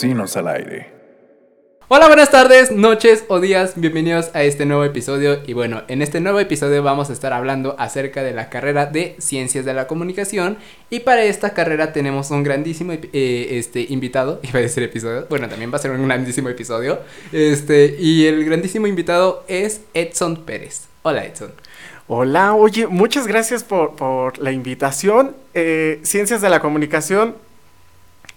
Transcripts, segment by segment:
Al aire. Hola, buenas tardes, noches o días, bienvenidos a este nuevo episodio y bueno, en este nuevo episodio vamos a estar hablando acerca de la carrera de Ciencias de la Comunicación y para esta carrera tenemos un grandísimo eh, este, invitado, iba a decir episodio, bueno, también va a ser un grandísimo episodio, este, y el grandísimo invitado es Edson Pérez. Hola Edson. Hola, oye, muchas gracias por, por la invitación. Eh, Ciencias de la Comunicación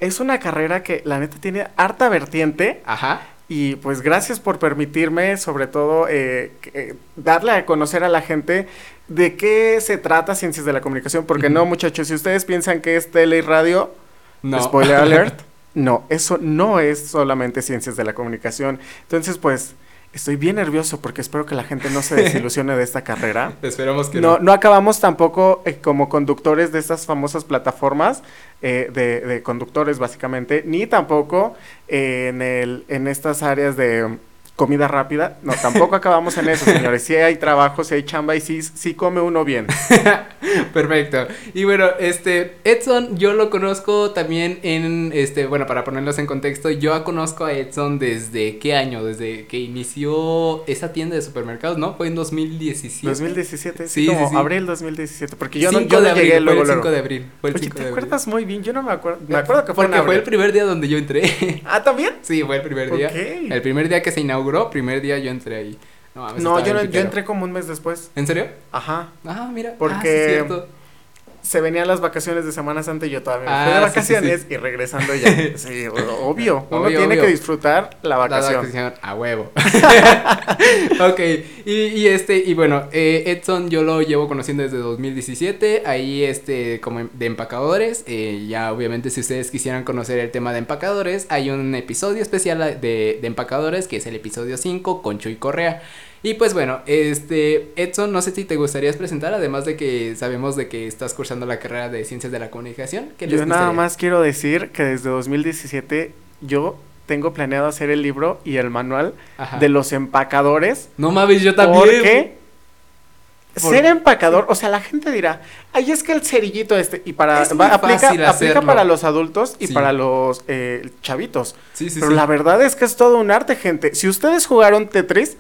es una carrera que la neta tiene harta vertiente. Ajá. Y pues gracias por permitirme, sobre todo, eh, eh, darle a conocer a la gente de qué se trata Ciencias de la Comunicación. Porque no, muchachos, si ustedes piensan que es tele y radio, No. spoiler alert, no, eso no es solamente Ciencias de la Comunicación. Entonces, pues, estoy bien nervioso porque espero que la gente no se desilusione de esta carrera. Esperamos que No, no. no acabamos tampoco eh, como conductores de estas famosas plataformas eh, de, de conductores básicamente, ni tampoco eh, en, el, en estas áreas de comida rápida. No, tampoco acabamos en eso, señores. Sí hay trabajo, sí hay chamba y sí, sí come uno bien. Perfecto. Y bueno, este, Edson, yo lo conozco también en, este, bueno, para ponerlos en contexto, yo conozco a Edson desde qué año, desde que inició esa tienda de supermercados, ¿no? Fue en 2017. 2017, sí, Sí, como sí, abril 2017, porque yo no, 5 yo no abril, llegué fue luego, el 5 luego. de abril. Fue el Oye, 5 ¿te de abril. acuerdas muy bien? Yo no me acuerdo. Me acuerdo que fue en Porque fue el abril. primer día donde yo entré. Ah, ¿también? sí, fue el primer día. Ok. El primer día que se inauguró, primer día yo entré ahí. No, No, yo, no- yo entré como un mes después. ¿En serio? Ajá. Ah, mira. Porque- Ah, sí. Se venían las vacaciones de Semana Santa y yo todavía me Ah, fui de sí, vacaciones sí. y regresando ya. Sí, obvio. Uno Obvio, tiene obvio. que disfrutar la La vacación. vacación a huevo. ok, y, y este, y bueno, eh, Edson yo lo llevo conociendo desde 2017, ahí este, como de empacadores, eh, ya obviamente si ustedes quisieran conocer el tema de empacadores, hay un episodio especial de, de empacadores que es el episodio 5 con Chuy Correa. Y pues bueno, este, Edson, no sé si te gustaría presentar, además de que sabemos de que estás cursando la carrera de Ciencias de la Comunicación. ¿qué les Yo nada más quiero decir que desde 2017 yo tengo planeado hacer el libro y el manual Ajá. de los empacadores. No mames, yo también. Porque Por- ser empacador, o sea, la gente dirá, ay, es que el cerillito este, y para, va- aplica, aplica para los adultos y Sí. para los eh, chavitos. Sí, sí, Pero la verdad es que es todo un arte, gente. Si ustedes jugaron Tetris,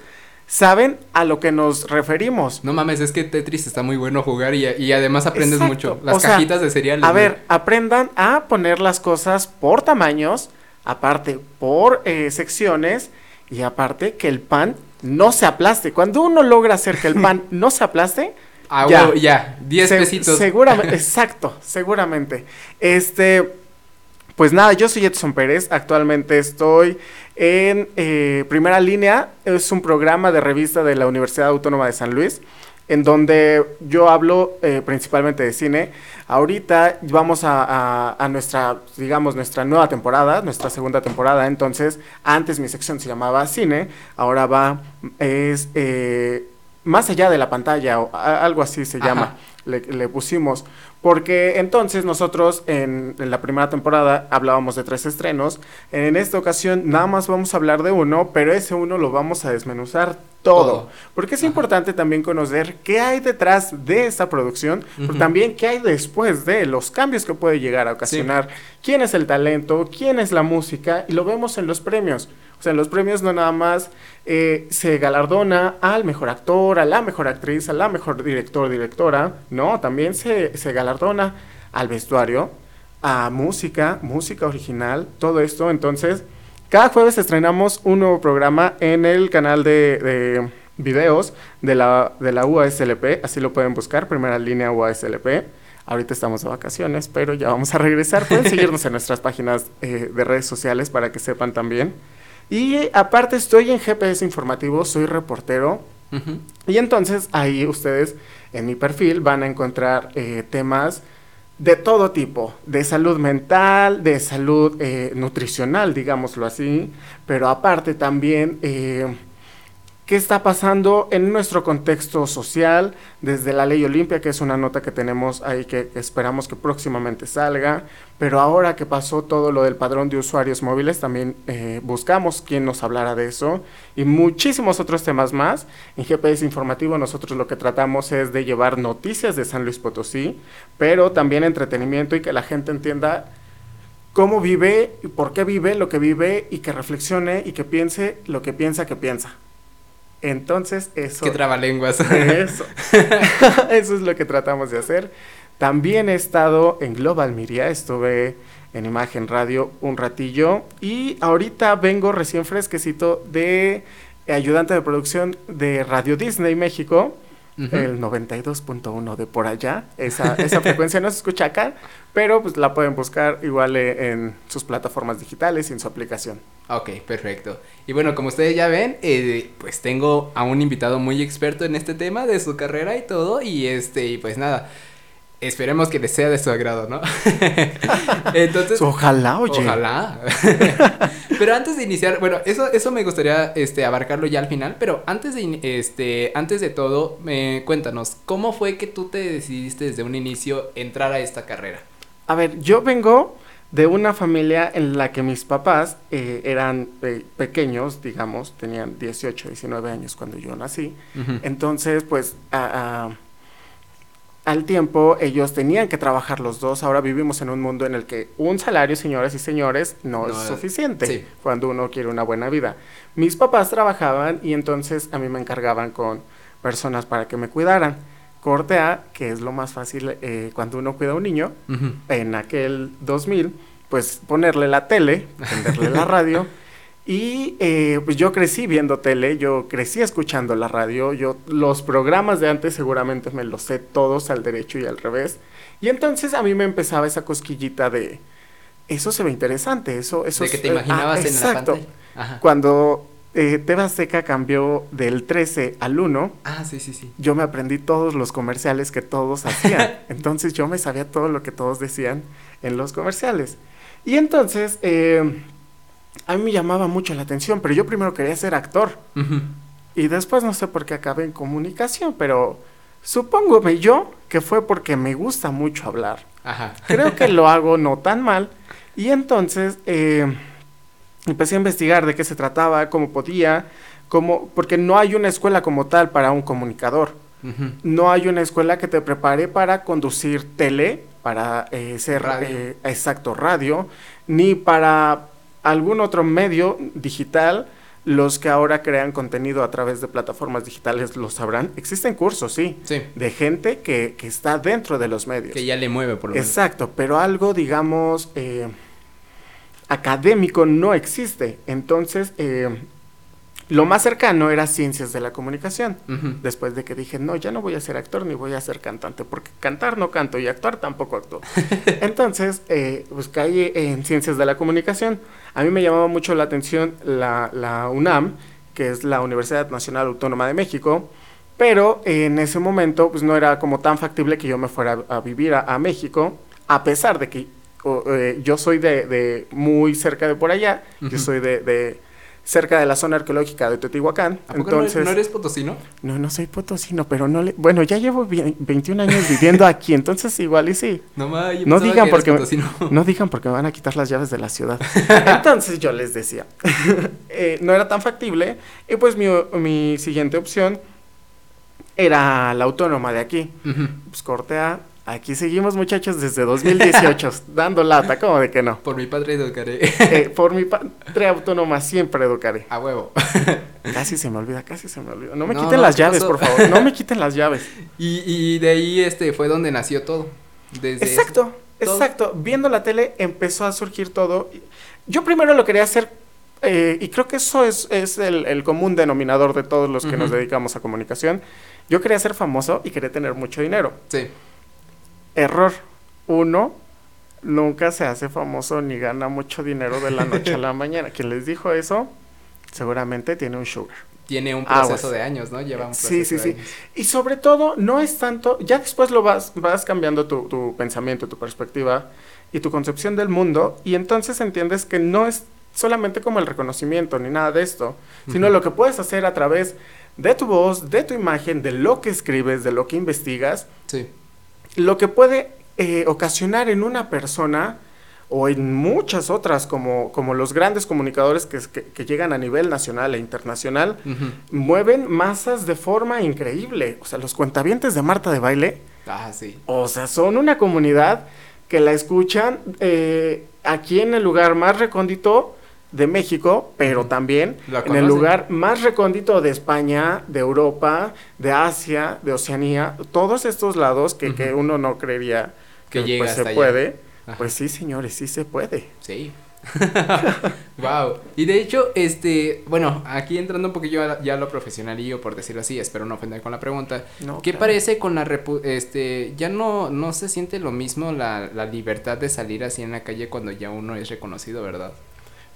saben a lo que nos referimos. No mames, es que Tetris está muy bueno jugar y, y además aprendes Exacto. mucho. Las O sea, cajitas de cereal. A ver, aprendan a poner las cosas por tamaños, aparte por eh, secciones y aparte que el pan no se aplaste. Cuando uno logra hacer que el pan no se aplaste, Ah, ya. huevo, ya, 10 se- pesitos. Seguramente, exacto, seguramente. Este, pues nada, yo soy Edson Pérez. Actualmente estoy en eh, Primera Línea. Es un programa de revista de la Universidad Autónoma de San Luis, en donde yo hablo eh, principalmente de cine. Ahorita vamos a, nuestra, digamos, nuestra nueva temporada, nuestra segunda temporada. Entonces, antes mi sección se llamaba cine, ahora va, es eh, más allá de la pantalla, o a- algo así se Ajá. llama le, le pusimos. Porque entonces nosotros en, en la primera temporada hablábamos de tres estrenos. En esta ocasión nada más vamos a hablar de uno, pero ese uno lo vamos a desmenuzar todo. Todo. Porque es Ajá. importante también conocer qué hay detrás de esta producción, pero también qué hay después de los cambios que puede llegar a ocasionar. Quién es el talento, quién es la música, y lo vemos en los premios. O sea, en los premios no nada más eh, se galardona al mejor actor, a la mejor actriz, a la mejor director, directora, no, también se, se galardona al vestuario, a música, música original, todo esto. Entonces, cada jueves estrenamos un nuevo programa en el canal de, de videos de la, de la UASLP, así lo pueden buscar, primera línea UASLP. Ahorita estamos de vacaciones, pero ya vamos a regresar. Pueden seguirnos en nuestras páginas eh, de redes sociales para que sepan también. Y aparte estoy en GPS Informativo, soy reportero. Y entonces ahí ustedes en mi perfil van a encontrar eh, temas de todo tipo, de salud mental, de salud eh, nutricional, digámoslo así, pero aparte también eh, qué está pasando en nuestro contexto social, desde la ley Olimpia, que es una nota que tenemos ahí que, esperamos que próximamente salga, pero ahora que pasó todo lo del padrón de usuarios móviles, también eh, buscamos quién nos hablara de eso y muchísimos otros temas más. En GPS Informativo nosotros lo que tratamos es de llevar noticias de San Luis Potosí, pero también entretenimiento y que la gente entienda cómo vive, y por qué vive lo que vive y que reflexione y que piense lo que piensa que piensa. Entonces, eso. Qué trabalenguas. Eso. eso es lo que tratamos de hacer. También he estado en Global Media, estuve en Imagen Radio un ratillo y ahorita vengo recién fresquecito de ayudante de producción de Radio Disney México el 92.1 de por allá. Esa, esa frecuencia no se escucha acá, pero pues la pueden buscar igual eh, en sus plataformas digitales y en su aplicación. Ok, perfecto. Y bueno, como ustedes ya ven, eh, pues tengo a un invitado muy experto en este tema de su carrera y todo. Y este, y pues nada. Esperemos que les sea de su agrado, ¿no? Entonces. Ojalá, oye. Ojalá. pero antes de iniciar, bueno, eso, eso me gustaría este, abarcarlo ya al final, pero antes de, este, antes de todo, me cuéntanos, ¿cómo fue que tú te decidiste desde un inicio entrar a esta carrera? A ver, yo vengo de una familia en la que mis papás eh, eran eh, pequeños, digamos, tenían 18, 19 años cuando yo nací. Entonces, pues, a al tiempo ellos tenían que trabajar los dos. Ahora vivimos en un mundo en el que un salario, señoras y señores, no, es suficiente cuando uno quiere una buena vida. Mis papás trabajaban y entonces a mí me encargaban con personas para que me cuidaran. Corte A, que es lo más fácil eh, cuando uno cuida a un niño, en aquel 2000, pues ponerle la tele, prenderle la radio Y eh, pues yo crecí viendo tele, yo crecí escuchando la radio, yo los programas de antes seguramente me los sé todos al derecho y al revés. Y entonces a mí me empezaba esa cosquillita de, eso se ve interesante, eso... eso de que te imaginabas ah, en exacto. la Cuando eh, Teba Seca cambió del 13 al 1, ah, sí, sí, sí. yo me aprendí todos los comerciales que todos hacían. entonces yo me sabía todo lo que todos decían en los comerciales. Y entonces... Eh, a mí me llamaba mucho la atención, pero yo primero quería ser actor. Y después no sé por qué acabé en comunicación, pero supóngome yo que fue porque me gusta mucho hablar. Creo que lo hago no tan mal. Y entonces eh, empecé a investigar de qué se trataba, cómo podía, cómo, porque no hay una escuela como tal para un comunicador. No hay una escuela que te prepare para conducir tele, para eh, ser eh, exacto radio, ni para algún otro medio digital, los que ahora crean contenido a través de plataformas digitales lo sabrán. Existen cursos, sí, de gente que, que, está dentro de los medios. Que ya le mueve, por lo menos. Exacto, pero algo, digamos, eh, académico no existe. Entonces, eh, lo más cercano era ciencias de la comunicación. Después de que dije, no, ya no voy a ser actor ni voy a ser cantante, porque cantar no canto y actuar tampoco actúo. Entonces, eh, pues caí en ciencias de la comunicación. A mí me llamaba mucho la atención la, UNAM, que es la Universidad Nacional Autónoma de México, pero en ese momento pues no era como tan factible que yo me fuera a, vivir a, México, a pesar de que eh, yo soy de, muy cerca de por allá, yo soy de cerca de la zona arqueológica de Teotihuacán. Entonces, no, eres potosino? No, no soy potosino, pero no le... Bueno, ya llevo 21 años viviendo aquí, entonces igual y sí. No, no digan porque no digan porque me van a quitar las llaves de la ciudad. entonces yo les decía, eh, no era tan factible y pues mi, mi siguiente opción era la autónoma de aquí. Pues corte a Aquí seguimos, muchachos, desde 2018, dando lata, ¿cómo de que no? Por mi padre educaré. Eh, por mi padre autónoma siempre educaré. A huevo. casi se me olvida, casi se me olvida. No me quiten las llaves, por favor. No me quiten las llaves. Y, y de ahí este fue donde nació todo. Desde exacto, exacto. Viendo la tele empezó a surgir todo. Yo primero lo quería hacer eh, y creo que eso es, es el, el, común denominador de todos los que nos dedicamos a comunicación. Yo quería ser famoso y quería tener mucho dinero. Sí. Error. Uno, nunca se hace famoso ni gana mucho dinero de la noche a la mañana. Quien les dijo eso, seguramente tiene un sugar. Tiene un proceso de años, ¿no? Lleva un proceso Sí, sí, sí. Y sobre todo, no es tanto, ya después lo vas, vas cambiando tu, tu pensamiento, tu perspectiva y tu concepción del mundo, y entonces entiendes que no es solamente como el reconocimiento ni nada de esto, sino lo que puedes hacer a través de tu voz, de tu imagen, de lo que escribes, de lo que investigas. Sí lo que puede eh, ocasionar en una persona o en muchas otras, como, como los grandes comunicadores que, que, llegan a nivel nacional e internacional, mueven masas de forma increíble. O sea, los cuentavientes de Marta de Baile, ah, sí. o sea, son una comunidad que la escuchan eh, aquí en el lugar más recóndito de México, pero también en el lugar más recóndito de España, de Europa, de Asia, de Oceanía, todos estos lados que, que uno no creería que, que pues, se puede. Pues sí, señores, sí se puede. Sí. wow. Y de hecho, este, bueno, aquí entrando un poquillo ya a lo profesionalillo, por decirlo así, espero no ofender con la pregunta. ¿Qué parece con la este, ya no, no se siente lo mismo la, la libertad de salir así en la calle cuando ya uno es reconocido, ¿verdad?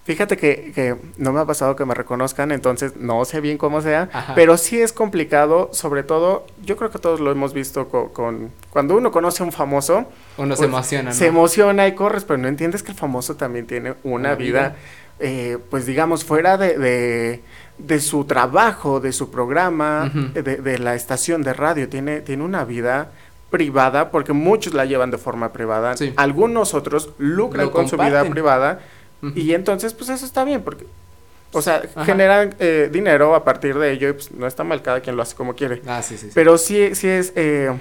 Fíjate que, que, no me ha pasado que me reconozcan, entonces no sé bien cómo sea, pero sí es complicado, sobre todo, yo creo que todos lo hemos visto con, cuando uno conoce a un famoso. Uno se pues, emociona. Se emociona y corres, pero no entiendes que el famoso también tiene una, vida, Eh, pues digamos, fuera de, de, su trabajo, de su programa, de, de, la estación de radio, tiene, tiene una vida privada, porque muchos la llevan de forma privada, algunos otros lucran con su vida privada y entonces, pues eso está bien, porque, o sea, generan eh, dinero a partir de ello y pues no está mal, cada quien lo hace como quiere. Ah, sí, sí. Pero sí, sí es, eh,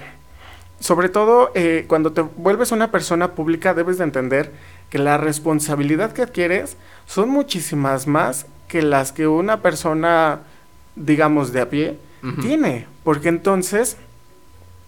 sobre todo eh, cuando te vuelves una persona pública, debes de entender que la responsabilidad que adquieres son muchísimas más que las que una persona, digamos, de a pie tiene. Porque entonces...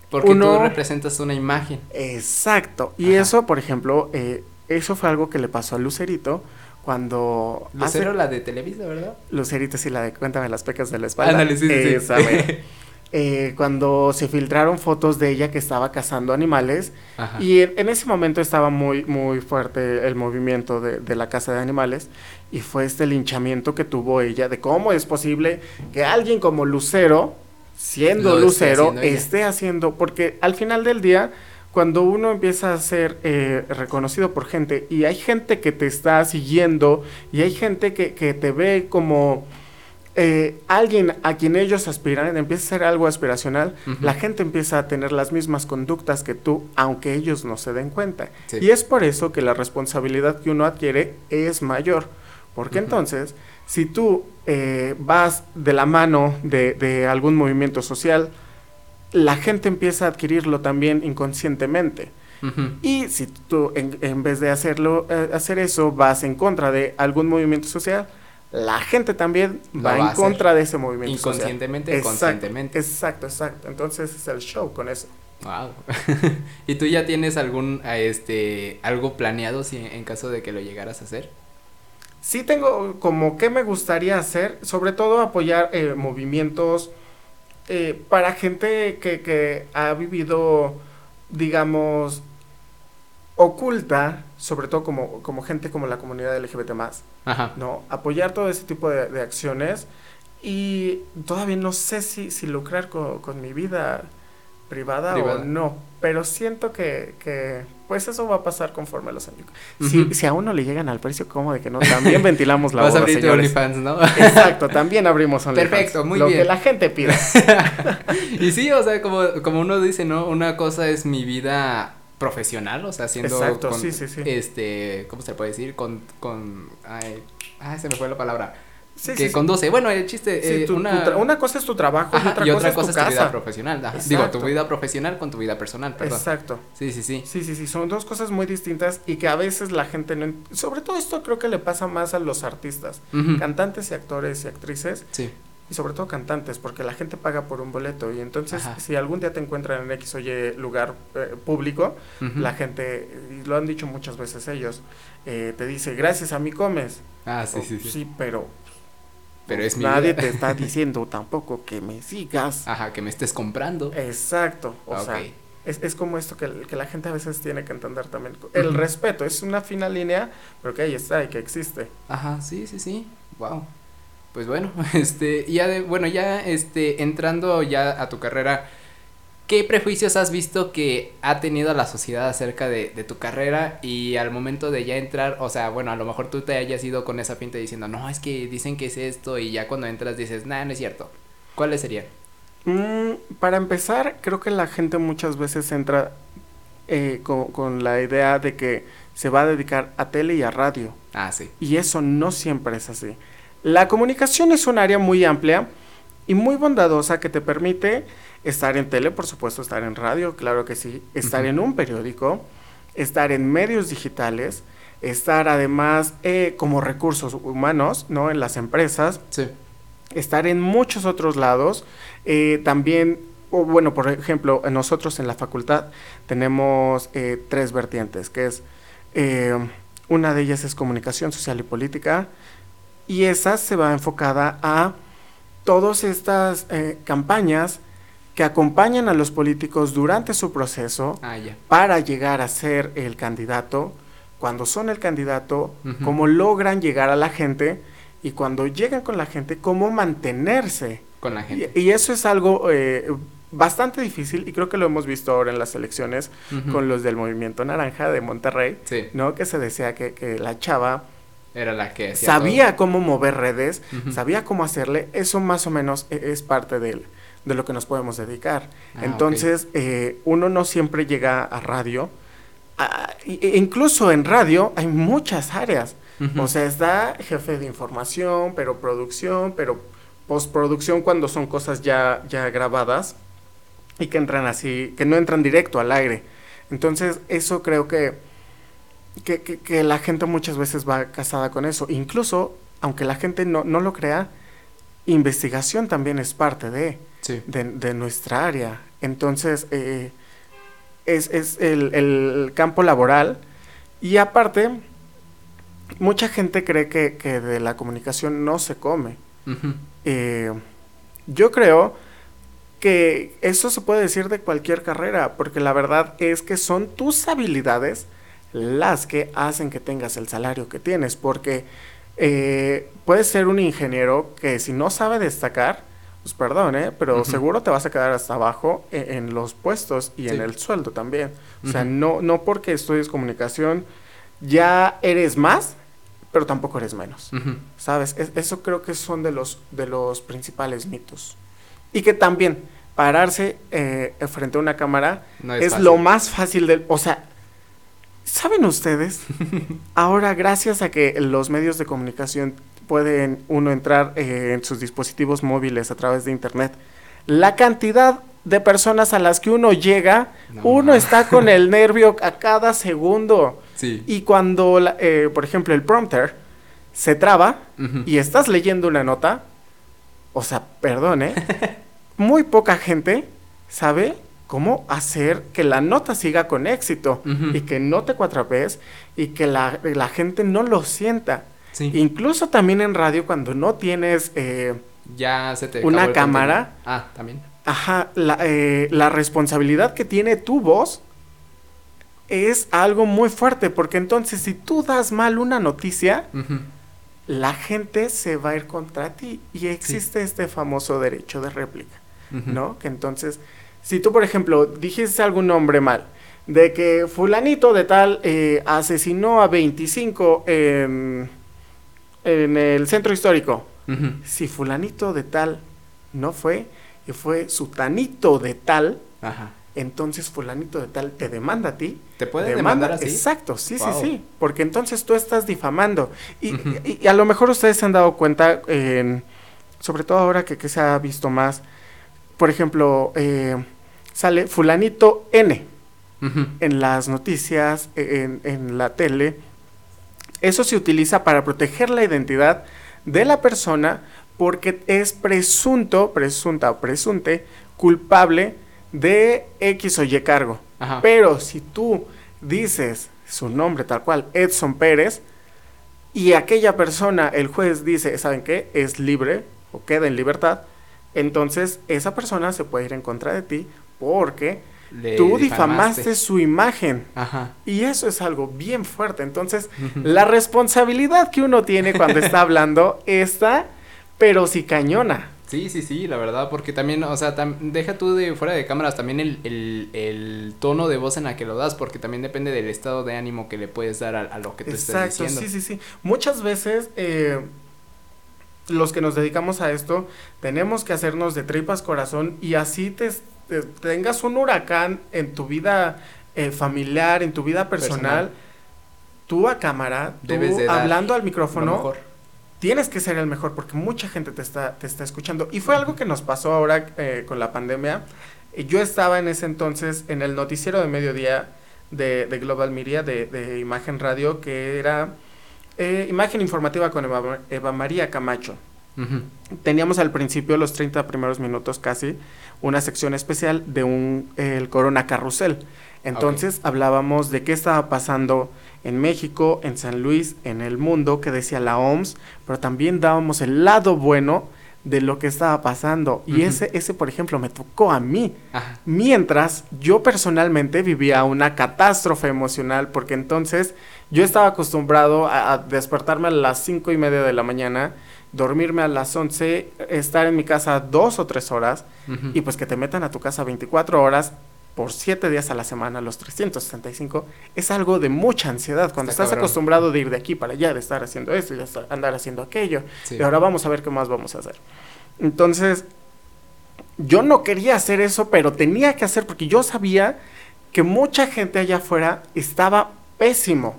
Porque tú representas una imagen. Exacto. Y eso, por ejemplo, eh, eso fue algo que le pasó a Lucerito cuando... Lucero la de Televisa, ¿verdad? Lucerito sí, la de Cuéntame las pecas de la espalda. Ándale, sí, sí. Eh, cuando se filtraron fotos de ella que estaba cazando animales y en, ese momento estaba muy muy fuerte el movimiento de, la caza de animales y fue este linchamiento que tuvo ella de cómo es posible que alguien como Lucero siendo Lucero esté haciendo porque al final del día cuando uno empieza a ser eh, reconocido por gente y hay gente que te está siguiendo y hay gente que, te ve como eh, alguien a quien ellos aspiran, empieza a ser algo aspiracional, la gente empieza a tener las mismas conductas que tú, aunque ellos no se den cuenta. Y es por eso que la responsabilidad que uno adquiere es mayor. Porque entonces, si tú eh, vas de la mano de, de algún movimiento social, la gente empieza a adquirirlo también inconscientemente. Y si tú en, vez de hacerlo, eh, hacer eso, vas en contra de algún movimiento social, la gente también va, en contra de ese movimiento Inconscientemente, social. conscientemente. Exacto, exacto. Entonces es el show con eso. Wow. ¿Y tú ya tienes algún este algo planeado si en caso de que lo llegaras a hacer? Sí tengo como que me gustaría hacer, sobre todo apoyar eh, movimientos eh, para gente que, que ha vivido, digamos, oculta, sobre todo como, como gente como la comunidad LGBT más, ¿no? Apoyar todo ese tipo de, acciones y todavía no sé si, si lucrar con, con mi vida privada, o no, pero siento que, que, pues eso va a pasar conforme los años. si, si, a uno le llegan al precio como de que no, también ventilamos la Vas a abrir OnlyFans, ¿no? Exacto, también abrimos OnlyFans. Perfecto, muy bien. Lo que la gente pida. y sí, o sea, como, como uno dice, ¿no? Una cosa es mi vida profesional, o sea, haciendo Exacto, sí, sí, sí. este, ¿cómo se puede decir? Con, con, ay, ay, se me fue la palabra que conduce. Bueno, el chiste. Eh, una... cosa es tu trabajo y otra, cosa, es, tu, vida profesional. Digo, tu vida profesional con tu vida personal, perdón. Exacto. Sí, sí, sí. Sí, sí, sí. Son dos cosas muy distintas y que a veces la gente no. Sobre todo esto creo que le pasa más a los artistas, cantantes y actores y actrices. Sí. Y sobre todo cantantes, porque la gente paga por un boleto. Y entonces, si algún día te encuentran en X o Y lugar eh, público, la gente, y lo han dicho muchas veces ellos, eh, te dice, gracias a mí comes. Ah, sí, sí, sí. Sí, pero pero es Nadie te está diciendo tampoco que me sigas. Ajá, que me estés comprando. Exacto. O sea, es, es, como esto que, que, la gente a veces tiene que entender también. El respeto es una fina línea, pero que ahí está y que existe. Ajá, sí, sí, sí. Wow. Pues bueno, este, ya de, bueno, ya este, entrando ya a tu carrera, ¿Qué prejuicios has visto que ha tenido la sociedad acerca de, tu carrera y al momento de ya entrar, o sea, bueno, a lo mejor tú te hayas ido con esa pinta diciendo, no, es que dicen que es esto y ya cuando entras dices, nada, no es cierto. ¿Cuáles serían? Mm, para empezar, creo que la gente muchas veces entra eh, con, con, la idea de que se va a dedicar a tele y a radio. Ah, sí. Y eso no siempre es así. La comunicación es un área muy amplia y muy bondadosa que te permite estar en tele, por supuesto, estar en radio, claro que sí, estar en un periódico, estar en medios digitales, estar además eh, como recursos humanos, ¿no? En las empresas. Sí. Estar en muchos otros lados. Eh, también, o bueno, por ejemplo, nosotros en la facultad tenemos eh, tres vertientes, que es, una de ellas es comunicación social y política, y esa se va enfocada a todas estas campañas que acompañan a los políticos durante su proceso ah, para llegar a ser el candidato cuando son el candidato, cómo logran llegar a la gente y cuando llegan con la gente, cómo mantenerse. Con la gente. Y, eso es algo eh, bastante difícil y creo que lo hemos visto ahora en las elecciones con los del Movimiento Naranja de Monterrey, ¿no? Que se decía que, la chava... Era la que sabía cómo mover redes, sabía cómo hacerle, eso más o menos e, es parte de, de lo que nos podemos dedicar. Ah, Entonces, eh, uno no siempre llega a radio, Ah, e incluso en radio hay muchas áreas. O sea, está jefe de información, pero producción, pero postproducción cuando son cosas ya, ya grabadas y que entran así, que no entran directo al aire. Entonces, eso creo que, que, que, la gente muchas veces va casada con eso. Incluso, aunque la gente no, no lo crea, investigación también es parte de, de, de, nuestra área. Entonces, eh, es, es el, el, campo laboral. Y aparte, mucha gente cree que, que de la comunicación no se come. Eh, yo creo que eso se puede decir de cualquier carrera, porque la verdad es que son tus habilidades las que hacen que tengas el salario que tienes, porque eh, puedes ser un ingeniero que si no sabe destacar, pues perdón, ¿eh? pero seguro te vas a quedar hasta abajo e-, en, los puestos y en el sueldo también. O sea, no, no porque estudies comunicación ya eres más, pero tampoco eres menos. ¿Sabes? eso creo que son de los, de los principales mitos. Y que también pararse eh, frente a una cámara es, lo más fácil del... O sea, ¿saben ustedes? Ahora, gracias a que los medios de comunicación pueden uno entrar eh, en sus dispositivos móviles a través de internet. La cantidad de personas a las que uno llega, uno está con el nervio a cada segundo. Y cuando, eh, por ejemplo, el prompter se traba y estás leyendo una nota, o sea, perdón, ¿eh? muy poca gente sabe cómo hacer que la nota siga con éxito y que no te cuatrapes y que la, la gente no lo sienta. Incluso también en radio cuando no tienes eh, ya se te una cámara. Ah, también. Ajá, la, eh, la, responsabilidad que tiene tu voz es algo muy fuerte, porque entonces si tú das mal una noticia, la gente se va a ir contra ti y existe este famoso derecho de réplica, ¿no? Que entonces, si tú, por ejemplo, dijiste algún nombre mal, de que fulanito de tal eh, asesinó a 25 en en el centro histórico. Si fulanito de tal no fue, y fue sutanito de tal, entonces fulanito de tal te demanda a ti. ¿Te puede demandar así? Exacto, sí, sí, sí. Porque entonces tú estás difamando. Y, a lo mejor ustedes se han dado cuenta, sobre todo ahora que, se ha visto más, por ejemplo, eh, sale fulanito N en las noticias, en, en la tele, eso se utiliza para proteger la identidad de la persona porque es presunto, presunta o presunte culpable de X o Y cargo. Pero si tú dices su nombre tal cual, Edson Pérez, y aquella persona, el juez dice, ¿saben qué? Es libre o queda en libertad, entonces esa persona se puede ir en contra de ti porque tú difamaste. su imagen. Ajá. Y eso es algo bien fuerte. Entonces, la responsabilidad que uno tiene cuando está hablando está, pero sí cañona. Sí, sí, sí, la verdad, porque también, o sea, deja tú de fuera de cámaras también el, tono de voz en la que lo das, porque también depende del estado de ánimo que le puedes dar a, lo que te estás diciendo. Sí, sí, sí. Muchas veces, eh, los que nos dedicamos a esto, tenemos que hacernos de tripas corazón y así te tengas un huracán en tu vida eh, familiar, en tu vida personal, tú a cámara, tú hablando al micrófono, tienes que ser el mejor porque mucha gente te está, te está escuchando. Y fue algo que nos pasó ahora eh, con la pandemia. Yo estaba en ese entonces en el noticiero de mediodía de, Global Media, de, Imagen Radio, que era eh, Imagen Informativa con Eva, María Camacho. Teníamos al principio, los 30 primeros minutos casi, una sección especial de un, el Corona Carrusel. Entonces hablábamos de qué estaba pasando en México, en San Luis, en el mundo, que decía la OMS, pero también dábamos el lado bueno de lo que estaba pasando. Y ese, ese, por ejemplo, me tocó a mí. Mientras yo personalmente vivía una catástrofe emocional, porque entonces yo estaba acostumbrado a, despertarme a las cinco y media de la mañana, dormirme a las 11, estar en mi casa dos o tres horas, y pues que te metan a tu casa 24 horas por siete días a la semana, los 365, es algo de mucha ansiedad. Cuando estás acostumbrado de ir de aquí para allá, de estar haciendo esto y de andar haciendo aquello, y ahora vamos a ver qué más vamos a hacer. Entonces, yo no quería hacer eso, pero tenía que hacer porque yo sabía que mucha gente allá afuera estaba pésimo.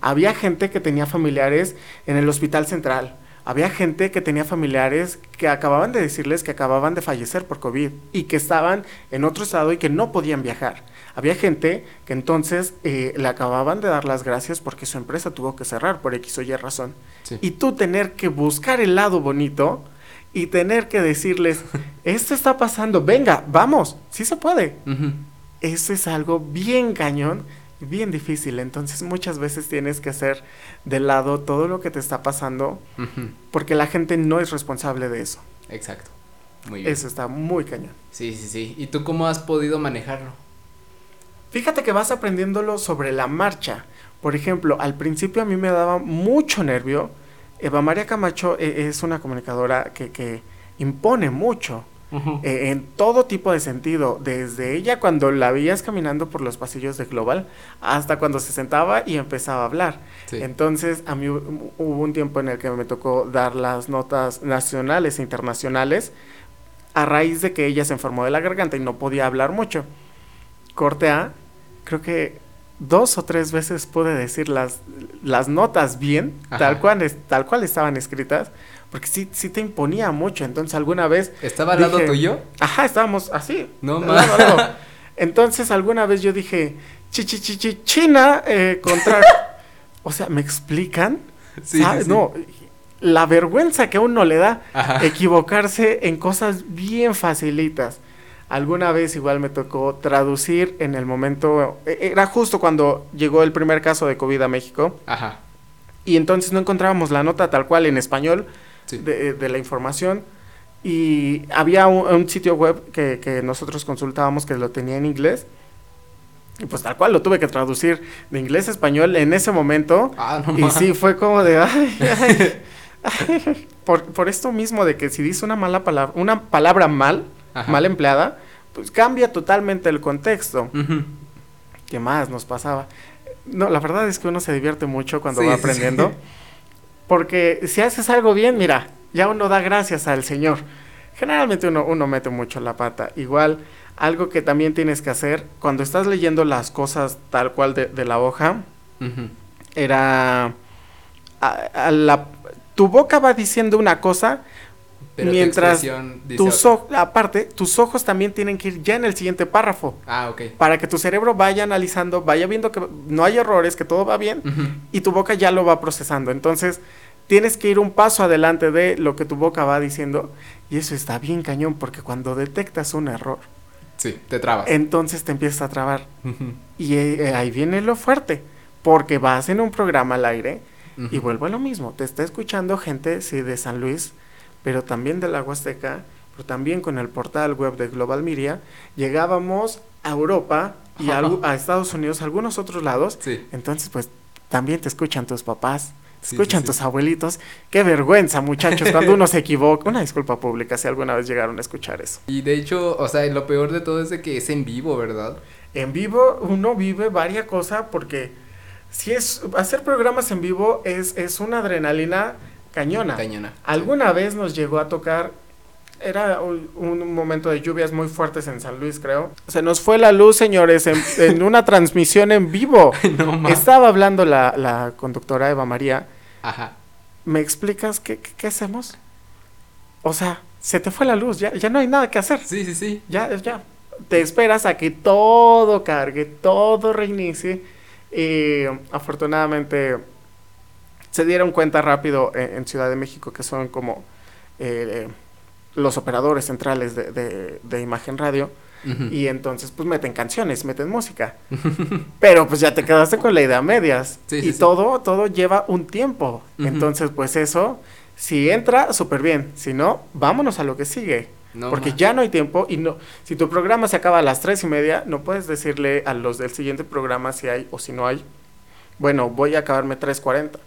Había gente que tenía familiares en el hospital central había gente que tenía familiares que acababan de decirles que acababan de fallecer por COVID y que estaban en otro estado y que no podían viajar. Había gente que entonces eh, le acababan de dar las gracias porque su empresa tuvo que cerrar por X o Y razón. Y tú tener que buscar el lado bonito y tener que decirles, esto está pasando, venga, vamos, sí se puede. Eso es algo bien cañón bien difícil. Entonces muchas veces tienes que hacer de lado todo lo que te está pasando porque la gente no es responsable de eso. Exacto. Muy bien. Eso está muy cañón. Sí, sí, sí. ¿Y tú cómo has podido manejarlo? Fíjate que vas aprendiéndolo sobre la marcha. Por ejemplo, al principio a mí me daba mucho nervio. Eva María Camacho e, es una comunicadora que, que impone mucho. Eh, en todo tipo de sentido, desde ella cuando la veías caminando por los pasillos de Global hasta cuando se sentaba y empezaba a hablar. Entonces, a mí hubo un tiempo en el que me tocó dar las notas nacionales e internacionales a raíz de que ella se enfermó de la garganta y no podía hablar mucho. Corte A, creo que dos o tres veces pude decir las, las notas bien, tal cual, tal cual estaban escritas porque sí, sí te imponía mucho. Entonces alguna vez... ¿Estaba al lado tuyo? Ajá, estábamos así. No más. Entonces alguna vez yo dije, chichichichi, China eh, contra... o sea, ¿me explican? Sí, No, la vergüenza que a uno le da equivocarse en cosas bien facilitas. Alguna vez igual me tocó traducir en el momento, e, era justo cuando llegó el primer caso de COVID a México. Ajá. Y entonces no encontrábamos la nota tal cual en español, de, la información. Y había un, sitio web que, nosotros consultábamos que lo tenía en inglés. Y pues tal cual lo tuve que traducir de inglés a español en ese momento. Ah, y sí, fue como de... Por, esto mismo de que si dice una mala palabra, una palabra mal, mal empleada, pues cambia totalmente el contexto. ¿Qué más nos pasaba? No, la verdad es que uno se divierte mucho cuando va aprendiendo. Porque si haces algo bien, mira, ya uno da gracias al Señor. Generalmente uno, uno mete mucho la pata. Igual, algo que también tienes que hacer, cuando estás leyendo las cosas tal cual de, la hoja, era... la, tu boca va diciendo una cosa, Mientras tus ojos, aparte, tus ojos también tienen que ir ya en el siguiente párrafo. Ah, ok. Para que tu cerebro vaya analizando, vaya viendo que no hay errores, que todo va bien, y tu boca ya lo va procesando. Entonces, tienes que ir un paso adelante de lo que tu boca va diciendo, y eso está bien cañón, porque cuando detectas un error, sí, te trabas. Entonces te empiezas a trabar. Y eh, ahí viene lo fuerte, porque vas en un programa al aire, y vuelvo a lo mismo, te está escuchando gente, sí, de San Luis, pero también de la Huasteca, pero también con el portal web de Global Media, llegábamos a Europa y a, Estados Unidos, a algunos otros lados. Entonces, pues también te escuchan tus papás, escuchan tus abuelitos. Qué vergüenza, muchachos, cuando uno se equivoca. Una disculpa pública si alguna vez llegaron a escuchar eso. Y de hecho, o sea, lo peor de todo es de que es en vivo, ¿verdad? En vivo uno vive varias cosas porque si es hacer programas en vivo es, es una adrenalina cañona. Alguna vez nos llegó a tocar, era un, momento de lluvias muy fuertes en San Luis, creo. Se nos fue la luz, señores, en, una transmisión en vivo. Estaba hablando la, conductora Eva María. Ajá. ¿Me explicas qué, qué, hacemos? O sea, se te fue la luz, ya, ya no hay nada que hacer. Sí, sí, sí. Ya, ya. te esperas a que todo cargue, todo reinicie. Y afortunadamente se dieron cuenta rápido en, Ciudad de México que son como eh, los operadores centrales de, de, imagen radio. Y entonces pues meten canciones, meten música. Pero pues ya te quedaste con la idea medias. y todo, todo lleva un tiempo. Entonces pues eso, si entra, súper bien. Si no, vámonos a lo que sigue porque ya no hay tiempo y no, si tu programa se acaba a las tres y media, no puedes decirle a los del siguiente programa si hay o si no hay. Bueno, voy a acabarme 3.40,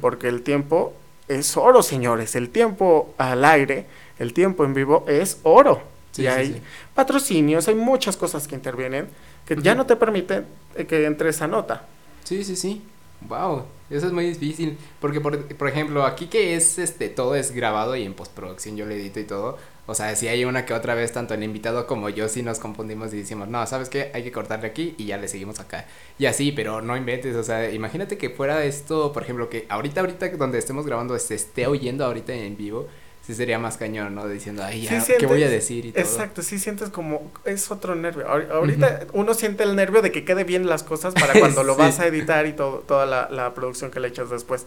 porque el tiempo es oro, señores. El tiempo al aire, el tiempo en vivo es oro. y hay patrocinios, hay muchas cosas que intervienen que ya no te permiten eh, que entre esa nota. Sí, sí, sí. Wow, eso es muy difícil. Porque, por, por ejemplo, aquí que es este, todo es grabado y en postproducción yo le edito y todo o sea, si hay una que otra vez, tanto el invitado como yo, sí nos confundimos y decimos, no, ¿sabes qué? Hay que cortarle aquí y ya le seguimos acá. Y así, pero no inventes, o sea, imagínate que fuera esto, por ejemplo, que ahorita, ahorita donde estemos grabando se esté oyendo ahorita en vivo, sí sería más cañón, ¿no? Diciendo, ay, ya, ¿qué voy a decir? Y todo. Exacto, sí sientes como, es otro nervio. Ahorita uno siente el nervio de que quede bien las cosas para cuando lo vas a editar y todo, toda la, la producción que le echas después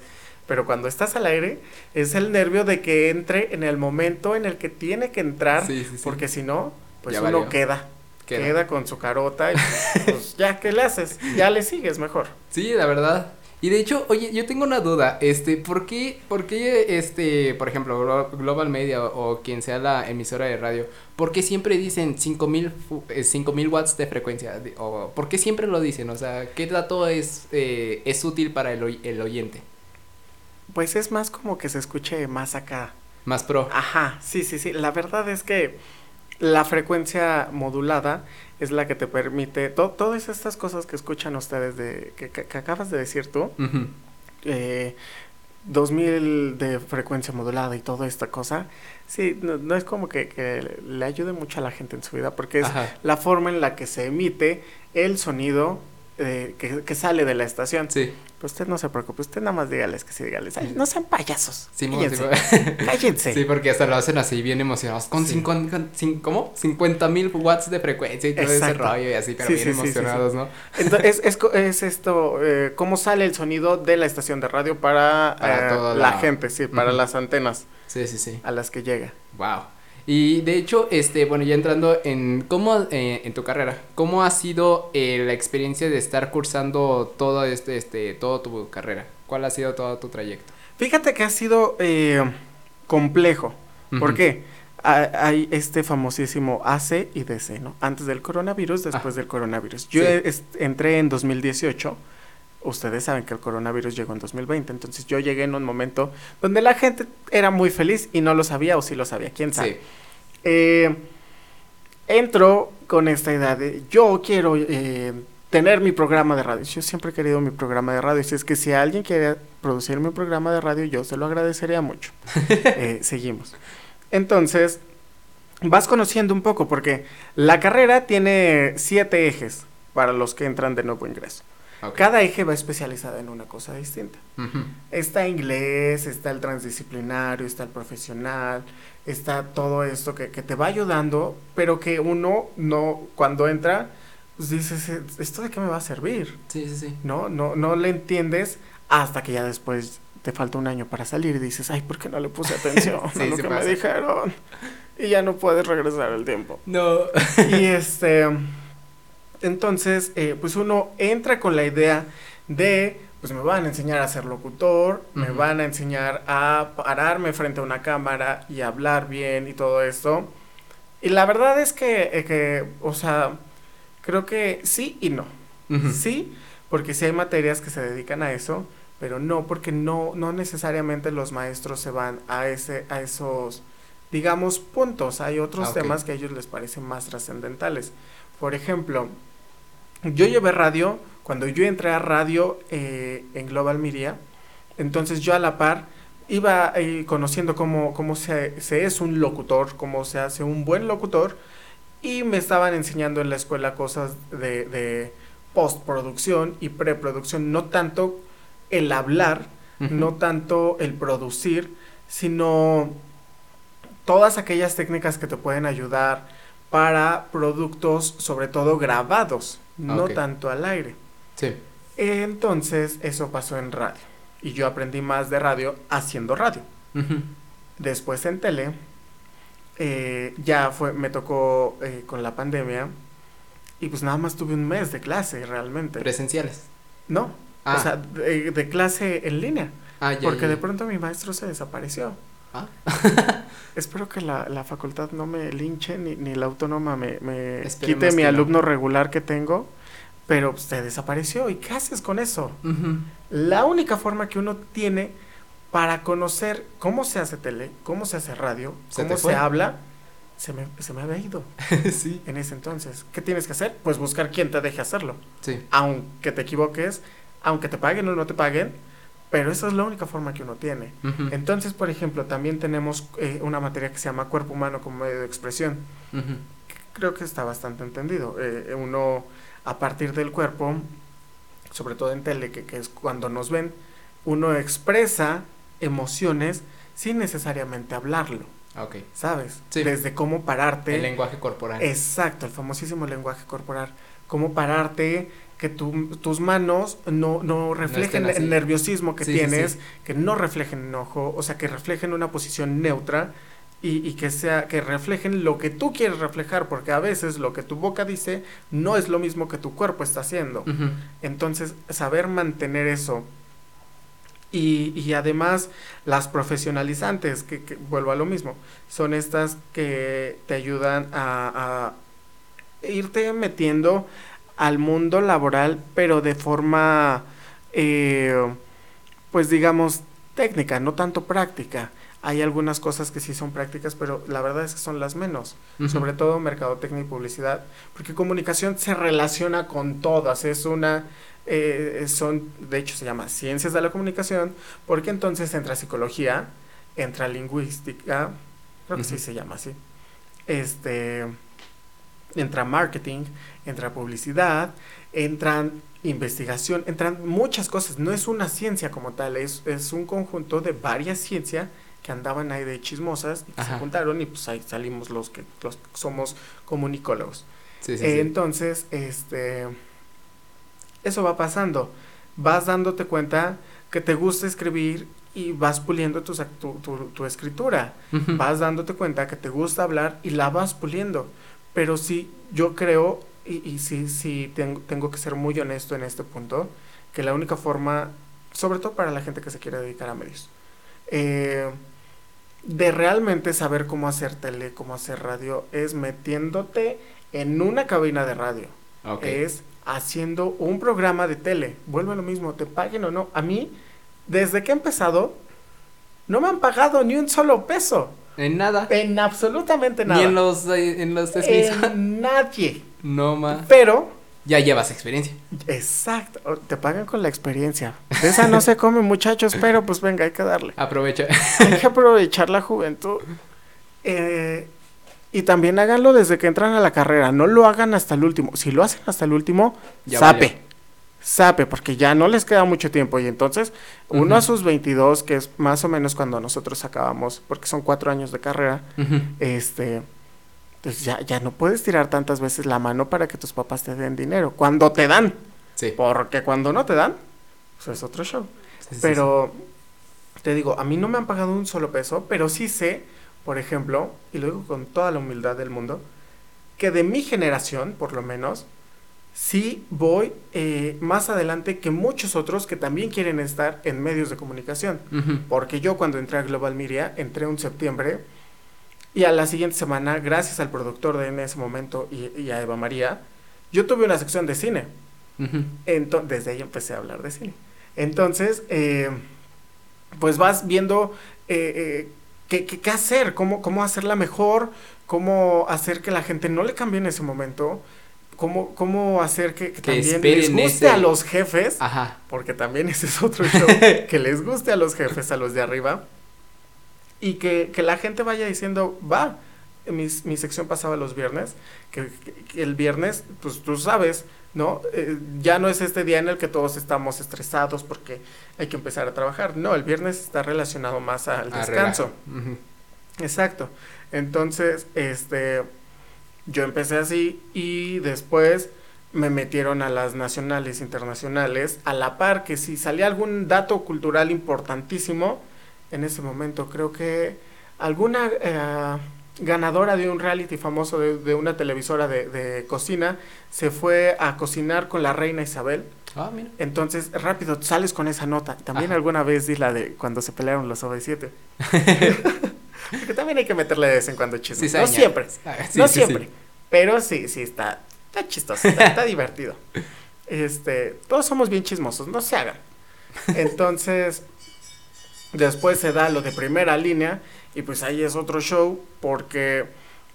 pero cuando estás al aire es el nervio de que entre en el momento en el que tiene que entrar, porque si no, pues uno queda, queda, con su carota y pues ya, ¿qué le haces? Ya le sigues mejor. Sí, la verdad. Y de hecho, oye, yo tengo una duda, este, ¿por qué, por qué, este, por ejemplo, Global Media o, quien sea la emisora de radio, ¿por qué siempre dicen 5000 mil eh, watts de frecuencia? O, ¿Por qué siempre lo dicen? O sea, ¿qué dato es, eh, es útil para el, el oyente? Pues es más como que se escuche más acá. Más pro. Ajá, sí, sí, sí. La verdad es que la frecuencia modulada es la que te permite, todas estas cosas que escuchan ustedes, de, que, acabas de decir tú, 2000 eh, de frecuencia modulada y toda esta cosa, sí, no, es como que, le ayude mucho a la gente en su vida, porque es la forma en la que se emite el sonido eh, que, que, sale de la estación. Sí. Pues usted no se preocupe, usted nada más dígales que sí, dígales. no sean payasos. Sí, cállense. cállense. Sí, porque hasta lo hacen así bien emocionados. Con, cinco, ¿cómo? 50 mil watts de frecuencia y todo ese rollo y así, pero bien emocionados, ¿no? Entonces, es, es, esto, eh, cómo sale el sonido de la estación de radio para, eh, la... gente, sí, para las antenas. Sí, sí, sí. A las que llega. Wow. Y de hecho, este, bueno, ya entrando en cómo, eh, en tu carrera, ¿cómo ha sido eh, la experiencia de estar cursando todo este, este, todo tu carrera? ¿Cuál ha sido todo tu trayecto? Fíjate que ha sido eh, complejo. ¿Por qué? Hay este famosísimo AC y DC, ¿no? Antes del coronavirus, después del coronavirus. Yo entré en 2018 ustedes saben que el coronavirus llegó en 2020, entonces yo llegué en un momento donde la gente era muy feliz y no lo sabía o sí lo sabía, quién sabe. Eh, entro con esta idea de yo quiero eh, tener mi programa de radio. Yo siempre he querido mi programa de radio. Si es que si alguien quiere producir mi programa de radio, yo se lo agradecería mucho. Eh, seguimos. Entonces, vas conociendo un poco porque la carrera tiene siete ejes para los que entran de nuevo ingreso. Cada eje va especializado en una cosa distinta. Está inglés, está el transdisciplinario, está el profesional, está todo esto que, te va ayudando, pero que uno no, cuando entra, pues dices, ¿esto de qué me va a servir? Sí, sí, sí. No, no, no le entiendes hasta que ya después te falta un año para salir y dices, ay, ¿por qué no le puse atención a lo que me dijeron? Y ya no puedes regresar el tiempo. No. y este entonces, eh, pues uno entra con la idea de, pues me van a enseñar a ser locutor, me van a enseñar a pararme frente a una cámara y hablar bien y todo esto. Y la verdad es que, eh, que o sea, creo que sí y no. Sí, porque sí hay materias que se dedican a eso, pero no, porque no, no necesariamente los maestros se van a, ese, a esos, digamos, puntos. Hay otros ah, temas que a ellos les parecen más trascendentales. Por ejemplo, yo llevé radio, cuando yo entré a radio eh, en Global Media, entonces yo a la par iba eh, conociendo cómo, cómo se, es un locutor, cómo se hace un buen locutor, y me estaban enseñando en la escuela cosas de, de postproducción y preproducción, no tanto el hablar, no tanto el producir, sino todas aquellas técnicas que te pueden ayudar para productos sobre todo grabados, no tanto al aire. Sí. Entonces eso pasó en radio y yo aprendí más de radio haciendo radio. Después en tele, eh, ya fue, me tocó eh, con la pandemia y pues nada más tuve un mes de clase realmente. Presenciales. No, Ah. o sea, de, de clase en línea, Ah, ya, porque ya, de pronto mi maestro se desapareció. Ah. Espero que la, la facultad no me linche ni, ni la autónoma me, quite mi no. alumno regular que tengo, pero se desapareció. ¿Y qué haces con eso? La única forma que uno tiene para conocer cómo se hace tele, cómo se hace radio, Se cómo se habla, se me, se me había ido sí. en ese entonces. ¿Qué tienes que hacer? Pues buscar quien te deje hacerlo. Sí. Aunque te equivoques, aunque te paguen o no te paguen, pero esa es la única forma que uno tiene. Entonces, por ejemplo, también tenemos eh, una materia que se llama cuerpo humano como medio de expresión. Creo que está bastante entendido. Eh, uno, a partir del cuerpo, sobre todo en tele, que, que es cuando nos ven, uno expresa emociones sin necesariamente hablarlo. ¿sabes? Sí. Desde cómo pararte. El lenguaje corporal. Exacto, el famosísimo lenguaje corporal. Cómo pararte, que tu- tus manos no, no reflejen el nerviosismo que sí, tienes, sí. que no reflejen enojo, o sea, que reflejen una posición neutra y, y que sea, que reflejen lo que tú quieres reflejar, porque a veces lo que tu boca dice no es lo mismo que tu cuerpo está haciendo. Entonces, saber mantener eso. Y, y además, las profesionalizantes, que, que vuelvo a lo mismo, son estas que te ayudan a, a irte metiendo al mundo laboral, pero de forma, eh, pues digamos, técnica, no tanto práctica. Hay algunas cosas que sí son prácticas, pero la verdad es que son las menos sobre todo mercadotecnia y publicidad, porque comunicación se relaciona con todas, es una, eh, son, de hecho se llama ciencias de la comunicación, porque entonces entra psicología, entra lingüística, creo que sí se llama así, este, entra marketing, entra publicidad, entran investigación, entran muchas cosas, no es una ciencia como tal, es, es un conjunto de varias ciencias que andaban ahí de chismosas y que se juntaron y pues ahí salimos los que los somos comunicólogos. Sí, sí, Eh, sí. Entonces, este, eso va pasando. Vas dándote cuenta que te gusta escribir y vas puliendo tu, tu, tu escritura. Vas dándote cuenta que te gusta hablar y la vas puliendo. Pero sí, yo creo, y, y sí, sí, tengo, tengo que ser muy honesto en este punto, que la única forma, sobre todo para la gente que se quiere dedicar a medios, eh, de realmente saber cómo hacer tele, cómo hacer radio, es metiéndote en una cabina de radio. Es haciendo un programa de tele. Vuelve a lo mismo, te paguen o no. A mí, desde que he empezado, no me han pagado ni un solo peso. En nada. En absolutamente nada. Ni en los, eh, en los. En nadie. No ma. Pero, Ya llevas experiencia. exacto, te pagan con la experiencia. De esa no se come, muchachos, pero pues venga, hay que darle. Aprovecha. Hay que aprovechar la juventud. Eh, y también háganlo desde que entran a la carrera, no lo hagan hasta el último. Si lo hacen hasta el último, Ya sape. valió. Sape, porque ya no les queda mucho tiempo. Y entonces, uno a sus 22, que es más o menos cuando nosotros acabamos, porque son cuatro años de carrera, este, pues ya, ya no puedes tirar tantas veces la mano para que tus papás te den dinero. Cuando te dan, Sí. porque cuando no te dan, pues es otro show. Sí, sí, sí. Pero te digo, a mí no me han pagado un solo peso, pero sí sé, por ejemplo, y lo digo con toda la humildad del mundo, que de mi generación, por lo menos, sí voy eh, más adelante que muchos otros que también quieren estar en medios de comunicación. Porque yo cuando entré a Global Media, entré un septiembre y a la siguiente semana, gracias al productor de en ese momento y, y a Eva María, yo tuve una sección de cine. Ujú. Ento- desde ahí empecé a hablar de cine. Entonces, eh, pues vas viendo eh, eh, qué, qué- qué hacer, cómo, cómo hacerla mejor, cómo hacer que la gente no le cambie en ese momento, cómo, cómo hacer que, que Que también les guste ese- a los jefes, Ajá. porque también ese es otro show, que les guste a los jefes, a los de arriba, y que, que la gente vaya diciendo, va, mi, mi sección pasaba los viernes, que, el viernes, pues tú sabes, ¿no? Eh, ya no es este día en el que todos estamos estresados porque hay que empezar a trabajar, no, el viernes está relacionado más al Ah, descanso. Exacto. Entonces, este, Yo empecé así y después me metieron a las nacionales, internacionales, a la par que si salía algún dato cultural importantísimo, en ese momento creo que alguna eh, ganadora de un reality famoso de, una televisora de, cocina se fue a cocinar con la reina Isabel. Ah, mira. Entonces, rápido, sales con esa nota. También alguna vez di la de cuando se pelearon los OV7. Porque también hay que meterle de vez en cuando chismes. no siempre. Ah, no siempre. Pero sí, sí, está, está chistoso, está, divertido. Este, todos somos bien chismosos, no se hagan. Entonces, después se da lo de primera línea y pues ahí es otro show porque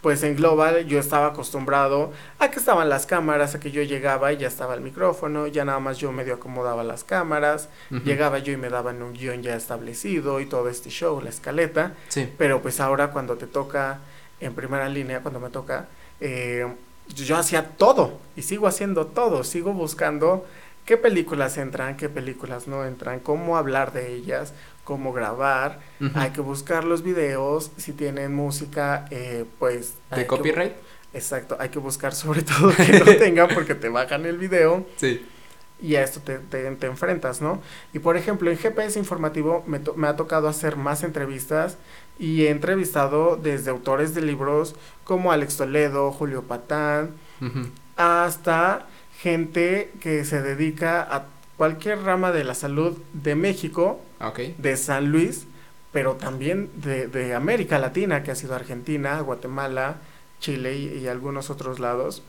pues en Global yo estaba acostumbrado a que estaban las cámaras, a que yo llegaba y ya estaba el micrófono, ya nada más yo medio acomodaba las cámaras, llegaba yo y me daban un guion ya establecido y todo este show, la escaleta. Sí. Pero pues ahora cuando te toca en primera línea, cuando me toca, eh, yo hacía todo y sigo haciendo todo, sigo buscando qué películas entran, qué películas no entran, cómo hablar de ellas, cómo grabar, hay que buscar los videos, si tienen música, eh, pues... ¿De copyright? exacto, hay que buscar sobre todo que no tengan porque te bajan el video. Sí. Y a esto te, te, enfrentas, ¿no? Y por ejemplo, en GPS informativo me, me ha tocado hacer más entrevistas y he entrevistado desde autores de libros como Alex Toledo, Julio Patán, hasta gente que se dedica a cualquier rama de la salud de México, de San Luis, pero también de, América Latina, que ha sido Argentina, Guatemala, Chile y, algunos otros lados.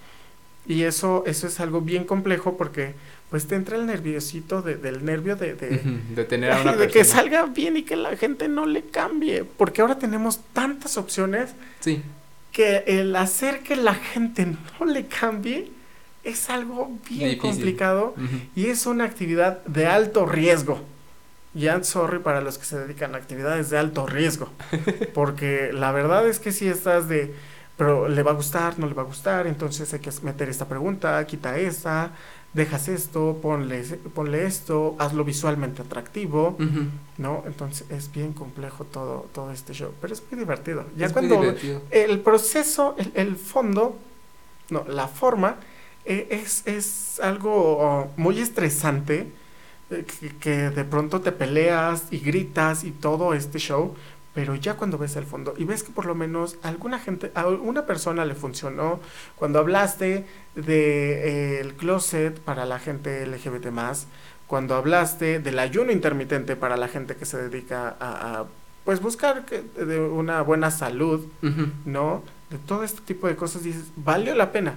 Y eso, eso es algo bien complejo porque pues te entra el nerviosito del nervio de, de, tener a una de que salga bien y que la gente no le cambie. Porque ahora tenemos tantas opciones sí. que el hacer que la gente no le cambie es algo bien complicado y es una actividad de alto riesgo. Y I'm sorry para los que se dedican a actividades de alto riesgo. Porque la verdad es que si estás de, pero le va a gustar, no le va a gustar, entonces hay que meter esta pregunta, quita esta, dejas esto, ponle, ponle esto, hazlo visualmente atractivo, ¿no? Entonces es bien complejo todo, todo este show, pero es muy divertido. Ya cuando el proceso, el, el, fondo, no, la forma es, es algo muy estresante eh, que, de pronto te peleas y gritas y todo este show, pero ya cuando ves el fondo y ves que por lo menos alguna gente, a una persona le funcionó, cuando hablaste del de, el closet para la gente LGBT más, cuando hablaste del ayuno intermitente para la gente que se dedica a, pues buscar de una buena salud, ¿no? De todo este tipo de cosas dices, valió la pena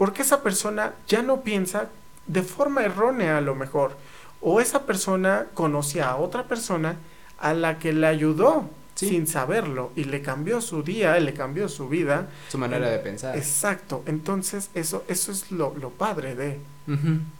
porque esa persona ya no piensa de forma errónea a lo mejor. O esa persona conocía a otra persona a la que le ayudó sin saberlo y le cambió su día, le cambió su vida. Su manera de pensar. Exacto. Entonces, eso, eso es lo, lo padre de.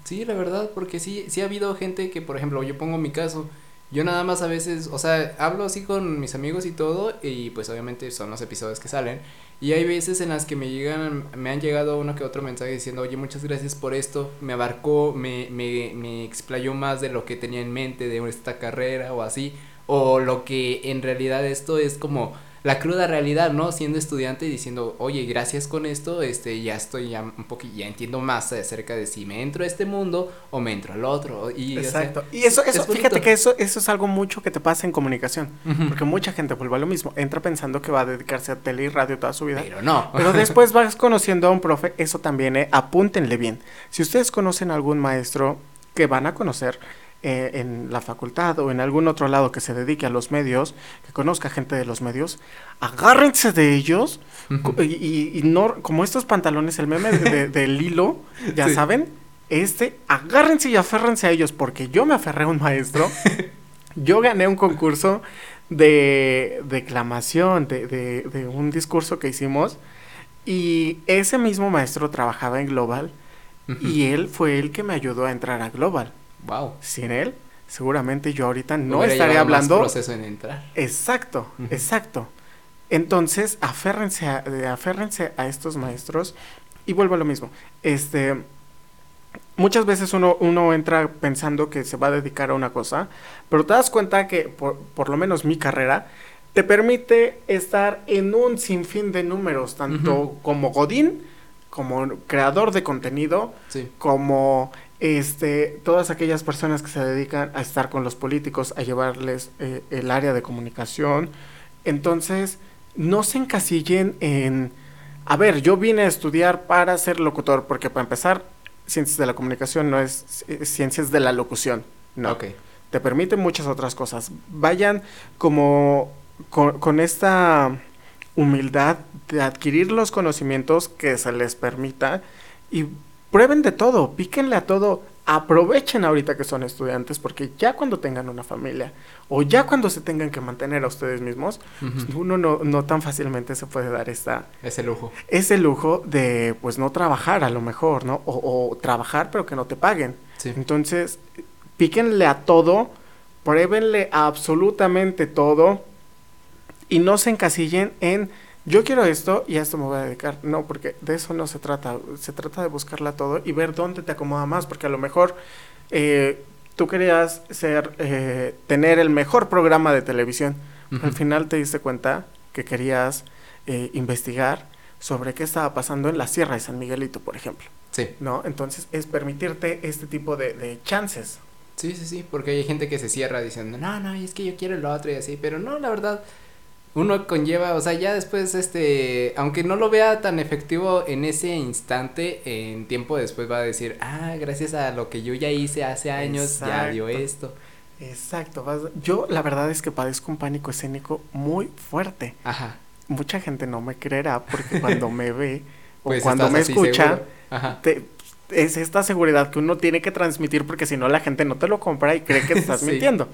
Sí, la verdad, porque sí, sí ha habido gente que, por ejemplo, yo pongo mi caso, yo nada más a veces, o sea, hablo así con mis amigos y todo, y pues obviamente son los episodios que salen. Y hay veces en las que me llegan, me han llegado uno que otro mensaje diciendo, oye, muchas gracias por esto, me abarcó, me, me, me explayó más de lo que tenía en mente de esta carrera o así, o lo que en realidad esto es como la cruda realidad, ¿no? Siendo estudiante y diciendo, oye, gracias con esto, este, ya estoy ya un poquito, ya entiendo más acerca de si me entro a este mundo o me entro al otro. Y, Exacto. y eso, eso, fíjate que eso, eso es algo mucho que te pasa en comunicación. Porque mucha gente vuelve a lo mismo. Entra pensando que va a dedicarse a tele y radio toda su vida. Pero no. Pero después vas conociendo a un profe, eso también, ¿eh? Apúntenle bien. Si ustedes conocen a algún maestro que van a conocer, eh, en la facultad o en algún otro lado que se dedique a los medios, que conozca gente de los medios, agárrense de ellos y, no, como estos pantalones, el meme del hilo, ya saben, este, agárrense y aférrense a ellos, porque yo me aferré a un maestro, yo gané un concurso de declamación, de, de, de un discurso que hicimos, y ese mismo maestro trabajaba en Global, y él fue el que me ayudó a entrar a Global. Wow. Sin él, seguramente yo ahorita no estaría hablando. proceso en entrar. Exacto, exacto. Entonces, aférrense a, aférrense a estos maestros y vuelvo a lo mismo. Este, muchas veces uno, uno entra pensando que se va a dedicar a una cosa, pero te das cuenta que, por, por lo menos mi carrera, te permite estar en un sinfín de números, tanto como Godín como creador de contenido, Sí. como este, todas aquellas personas que se dedican a estar con los políticos, a llevarles eh, el área de comunicación. Entonces, no se encasillen en, a ver, yo vine a estudiar para ser locutor, porque para empezar, ciencias de la comunicación no es eh, ciencias de la locución, no. Te permite muchas otras cosas. Vayan como con, con esta humildad de adquirir los conocimientos que se les permita y prueben de todo, píquenle a todo, aprovechen ahorita que son estudiantes porque ya cuando tengan una familia o ya cuando se tengan que mantener a ustedes mismos, pues, uno no, no tan fácilmente se puede dar esta, Ese lujo. ese lujo de pues no trabajar a lo mejor, ¿no? O, o trabajar pero que no te paguen. Sí. Entonces, píquenle a todo, pruébenle a absolutamente todo y no se encasillen en yo quiero esto y a esto me voy a dedicar. No, porque de eso no se trata. Se trata de buscarla todo y ver dónde te acomoda más, porque a lo mejor eh, tú querías ser, eh, tener el mejor programa de televisión. Al final te diste cuenta que querías eh, investigar sobre qué estaba pasando en la Sierra de San Miguelito, por ejemplo. Sí. ¿no? Entonces es permitirte este tipo de, de chances. Sí, sí, sí, porque hay gente que se cierra diciendo, no, no, es que yo quiero lo otro y así, pero no, la verdad, uno conlleva, o sea, ya después, este, aunque no lo vea tan efectivo en ese instante, en tiempo después va a decir, ah, gracias a lo que yo ya hice hace años, ya dio esto. Exacto. vas- Yo la verdad es que padezco un pánico escénico muy fuerte. Ajá. Mucha gente no me creerá porque cuando me ve o Pues cuando estás me escucha, te- es esta seguridad que uno tiene que transmitir porque si no la gente no te lo compra y cree que estás Sí. mintiendo.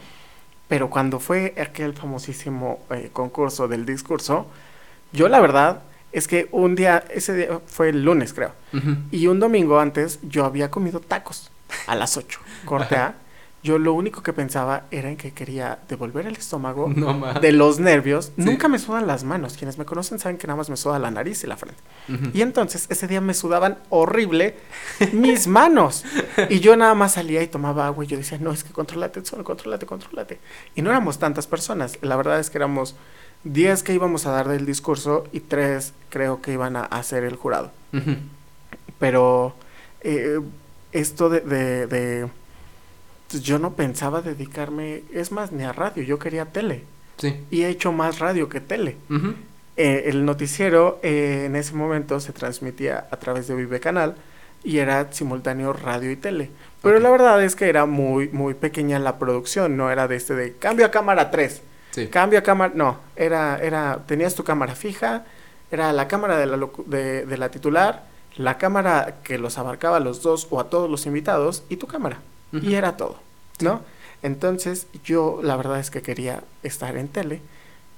Pero cuando fue aquel famosísimo eh, concurso del discurso, yo la verdad es que un día, ese día fue el lunes creo. Y un domingo antes yo había comido tacos a las 8. Corte A. Yo lo único que pensaba era en que quería devolver el estómago No de los nervios. Sí. Nunca me sudan las manos. Quienes me conocen saben que nada más me suda la nariz y la frente. Y entonces ese día me sudaban horrible mis manos. Y yo nada más salía y tomaba agua y yo decía, no, es que controlate, solo controlate, controlate. Y no éramos tantas personas. La verdad es que éramos 10 que íbamos a dar del discurso y 3 creo que iban a hacer el jurado pero eh, esto de, de- de- yo no pensaba dedicarme, es más, ni a radio, yo quería tele Sí. y he hecho más radio que tele. Eh, el noticiero eh, en ese momento se transmitía a través de Vive Canal y era simultáneo radio y tele. Pero la verdad es que era muy, muy pequeña la producción, no era de este de cambio a cámara 3, Sí. cambio a cámara, no, era, era, tenías tu cámara fija, era la cámara de la, de, de la titular, la cámara que los abarcaba a los dos o a todos los invitados y tu cámara. Y era todo, ¿no? Entonces yo la verdad es que quería estar en tele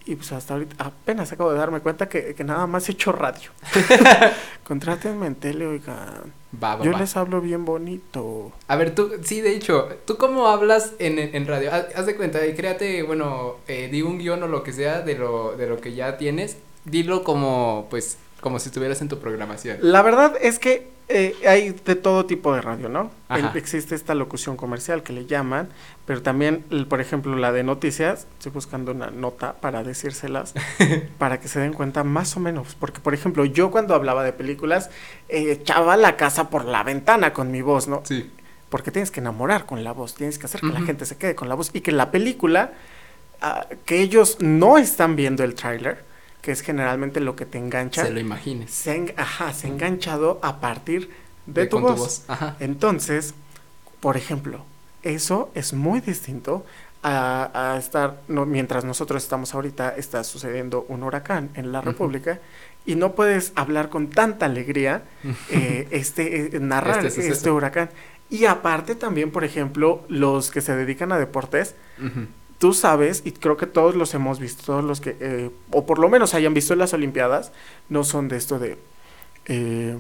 y pues hasta ahorita apenas acabo de darme cuenta que, que nada más he hecho radio. Contrátenme en tele, oigan. Va, va, Yo va. les hablo bien bonito. A ver, tú, sí, de hecho, ¿tú cómo hablas en, en radio? Haz, haz de cuenta, y créate, bueno, eh, di un guion o lo que sea de lo, de lo que ya tienes, dilo como, pues, como si estuvieras en tu programación. La verdad es que eh, hay de todo tipo de radio, ¿no? El- existe esta locución comercial que le llaman, pero también, el- por ejemplo, la de noticias, estoy buscando una nota para decírselas, para que se den cuenta más o menos, porque, por ejemplo, yo cuando hablaba de películas, eh, echaba la casa por la ventana con mi voz, ¿no? Sí. Porque tienes que enamorar con la voz, tienes que hacer que la gente se quede con la voz y que la película, ah, que ellos no están viendo el tráiler, que es generalmente lo que te engancha Se lo imagines. se, en- ajá, se ha enganchado a partir de, tu, voz. Ajá. Entonces, por ejemplo, eso es muy distinto a, a estar, no, mientras nosotros estamos ahorita, está sucediendo un huracán en la. República y no puedes hablar con tanta alegría, eh, este, eh, narrar Este este, huracán. Y aparte también, por ejemplo, los que se dedican a deportes, Ujú. Tú sabes, y creo que todos los hemos visto, todos los que, eh, o por lo menos hayan visto en las Olimpiadas, no son de esto de... eh,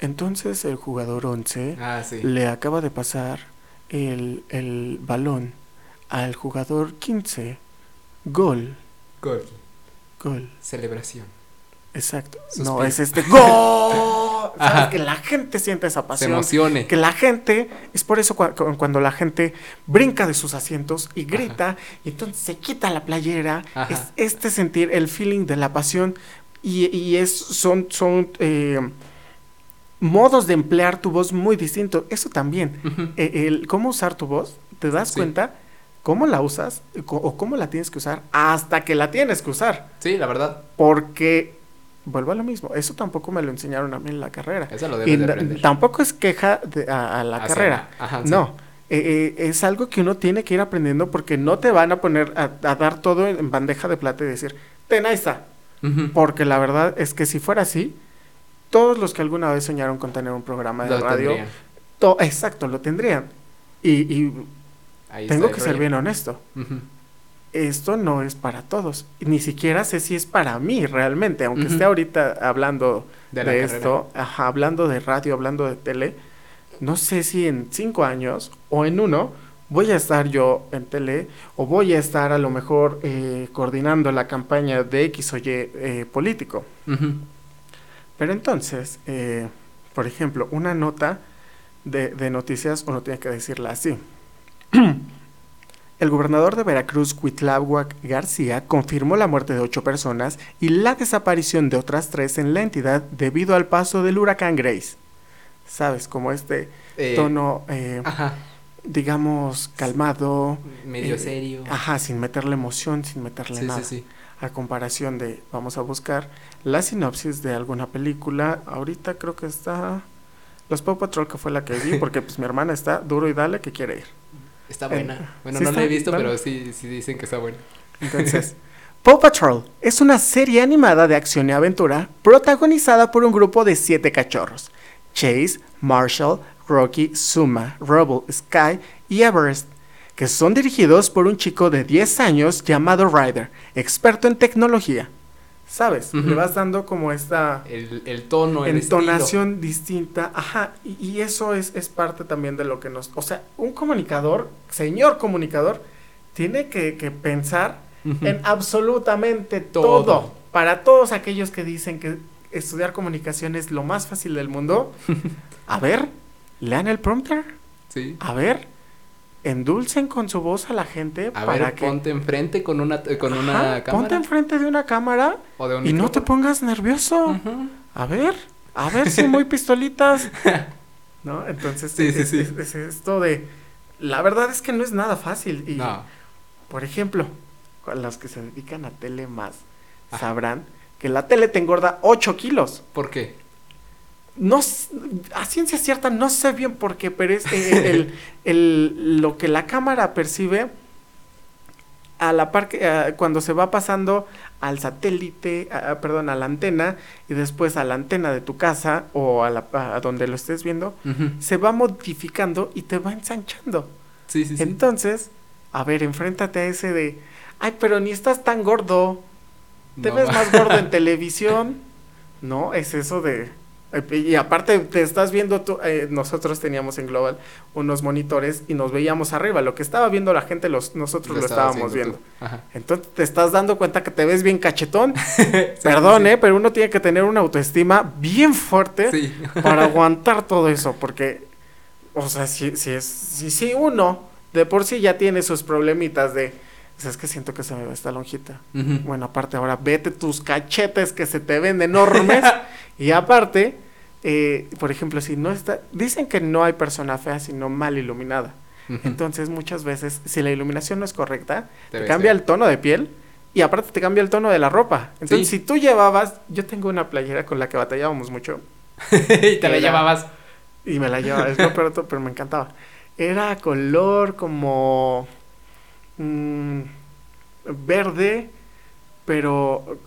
entonces el jugador 11 Ah, sí. le acaba de pasar el, el balón al jugador 15. Gol, Gol. gol. Celebración. Exacto. Suspiro. No, es este gol. Que la gente siente esa Se pasión. emocione. Que la gente, es por eso cu- cuando la gente brinca de sus asientos y grita, y entonces se quita la playera, Ajá. es este sentir, el feeling de la pasión, y, y es, son, son, eh, modos de emplear tu voz muy distintos. Eso también. Eh, el, cómo usar tu voz, te das cuenta cómo la usas o cómo la tienes que usar hasta que la tienes que usar. Sí, la verdad. Porque vuelvo a lo mismo, eso tampoco me lo enseñaron a mí en la carrera. Eso lo de aprender. Tampoco es queja a, la carrera. no, eh, eh, es algo que uno tiene que ir aprendiendo porque no te van a poner a, dar todo en bandeja de plata y decir, ten ahí está. Porque la verdad es que si fuera así, todos los que alguna vez soñaron con tener un programa de radio, exacto, lo tendrían. Y, tengo que ser bien honesto. Esto no es para todos. Ni siquiera sé si es para mí realmente, aunque esté ahorita hablando de, esto, hablando de radio, hablando de tele. No sé si en cinco años o en uno voy a estar yo en tele o voy a estar a lo mejor eh, coordinando la campaña de X o Y eh, político. Pero entonces, eh, por ejemplo, una nota de, de noticias uno tiene que decirla así. El gobernador de Veracruz, Cuitláhuac García, confirmó la muerte de ocho personas y la desaparición de otras tres en la entidad debido al paso del huracán Grace. ¿Sabes? Como este eh, tono, eh, digamos, calmado. Medio serio. Ajá, sin meterle emoción, sin meterle nada. Sí, sí. A comparación de, vamos a buscar la sinopsis de alguna película. Ahorita creo que está Los Paw Patrol, que fue la que vi, porque pues mi hermana está duro y dale que quiere ir. Está buena. bueno, no la he visto, pero sí, sí dicen que está buena. Entonces, Paw Patrol es una serie animada de acción y aventura protagonizada por un grupo de siete cachorros. Chase, Marshall, Rocky, Suma, Rubble, Sky y Everest, que son dirigidos por un chico de 10 años llamado Ryder, experto en tecnología. ¿Sabes? Le vas dando como esta... El, tono, el Entonación distinta, ajá, y, eso es, es, parte también de lo que nos... O sea, un comunicador, señor comunicador, tiene que, pensar en absolutamente todo. Para todos aquellos que dicen que estudiar comunicación es lo más fácil del mundo, a ver, lean el prompter. Sí. A ver, endulcen con su voz a la gente a para ver, que ponte enfrente con una con una cámara. Ponte enfrente de una cámara y no te pongas nervioso. A ver, a ver si muy pistolitas. ¿No? Entonces sí, es, sí, Es, esto de la verdad es que no es nada fácil y por ejemplo, los que se dedican a tele más sabrán que la tele te engorda 8 kilos. ¿Por qué? No a ciencia cierta no sé bien por qué, pero es eh, el, lo que la cámara percibe a la par cuando se va pasando al satélite, perdón, a la antena y después a la antena de tu casa o a, la, donde lo estés viendo, se va modificando y te va ensanchando. Sí, sí, sí. Entonces, a ver, enfréntate a ese de, ay, pero ni estás tan gordo, te ves más gordo en televisión, ¿no? Es eso de y aparte te estás viendo, tú, eh, nosotros teníamos en Global unos monitores y nos veíamos arriba. Lo que estaba viendo la gente, los, nosotros lo, estábamos viendo. Entonces te estás dando cuenta que te ves bien cachetón. Perdón, eh, pero uno tiene que tener una autoestima bien fuerte para aguantar todo eso. Porque, o sea, si, si, es, si, si uno de por sí ya tiene sus problemitas de es que siento que se me ve esta lonjita. Bueno, aparte ahora vete tus cachetes que se te ven enormes. y aparte, eh, por ejemplo, si no está, dicen que no hay persona fea sino mal iluminada. Entonces muchas veces, si la iluminación no es correcta, te, cambia el tono de piel y aparte te cambia el tono de la ropa. Entonces, si tú llevabas, yo tengo una playera con la que batallábamos mucho. y te la llevabas. Y me la llevaba, es no, pero, pero me encantaba. Era color como Mm, verde, pero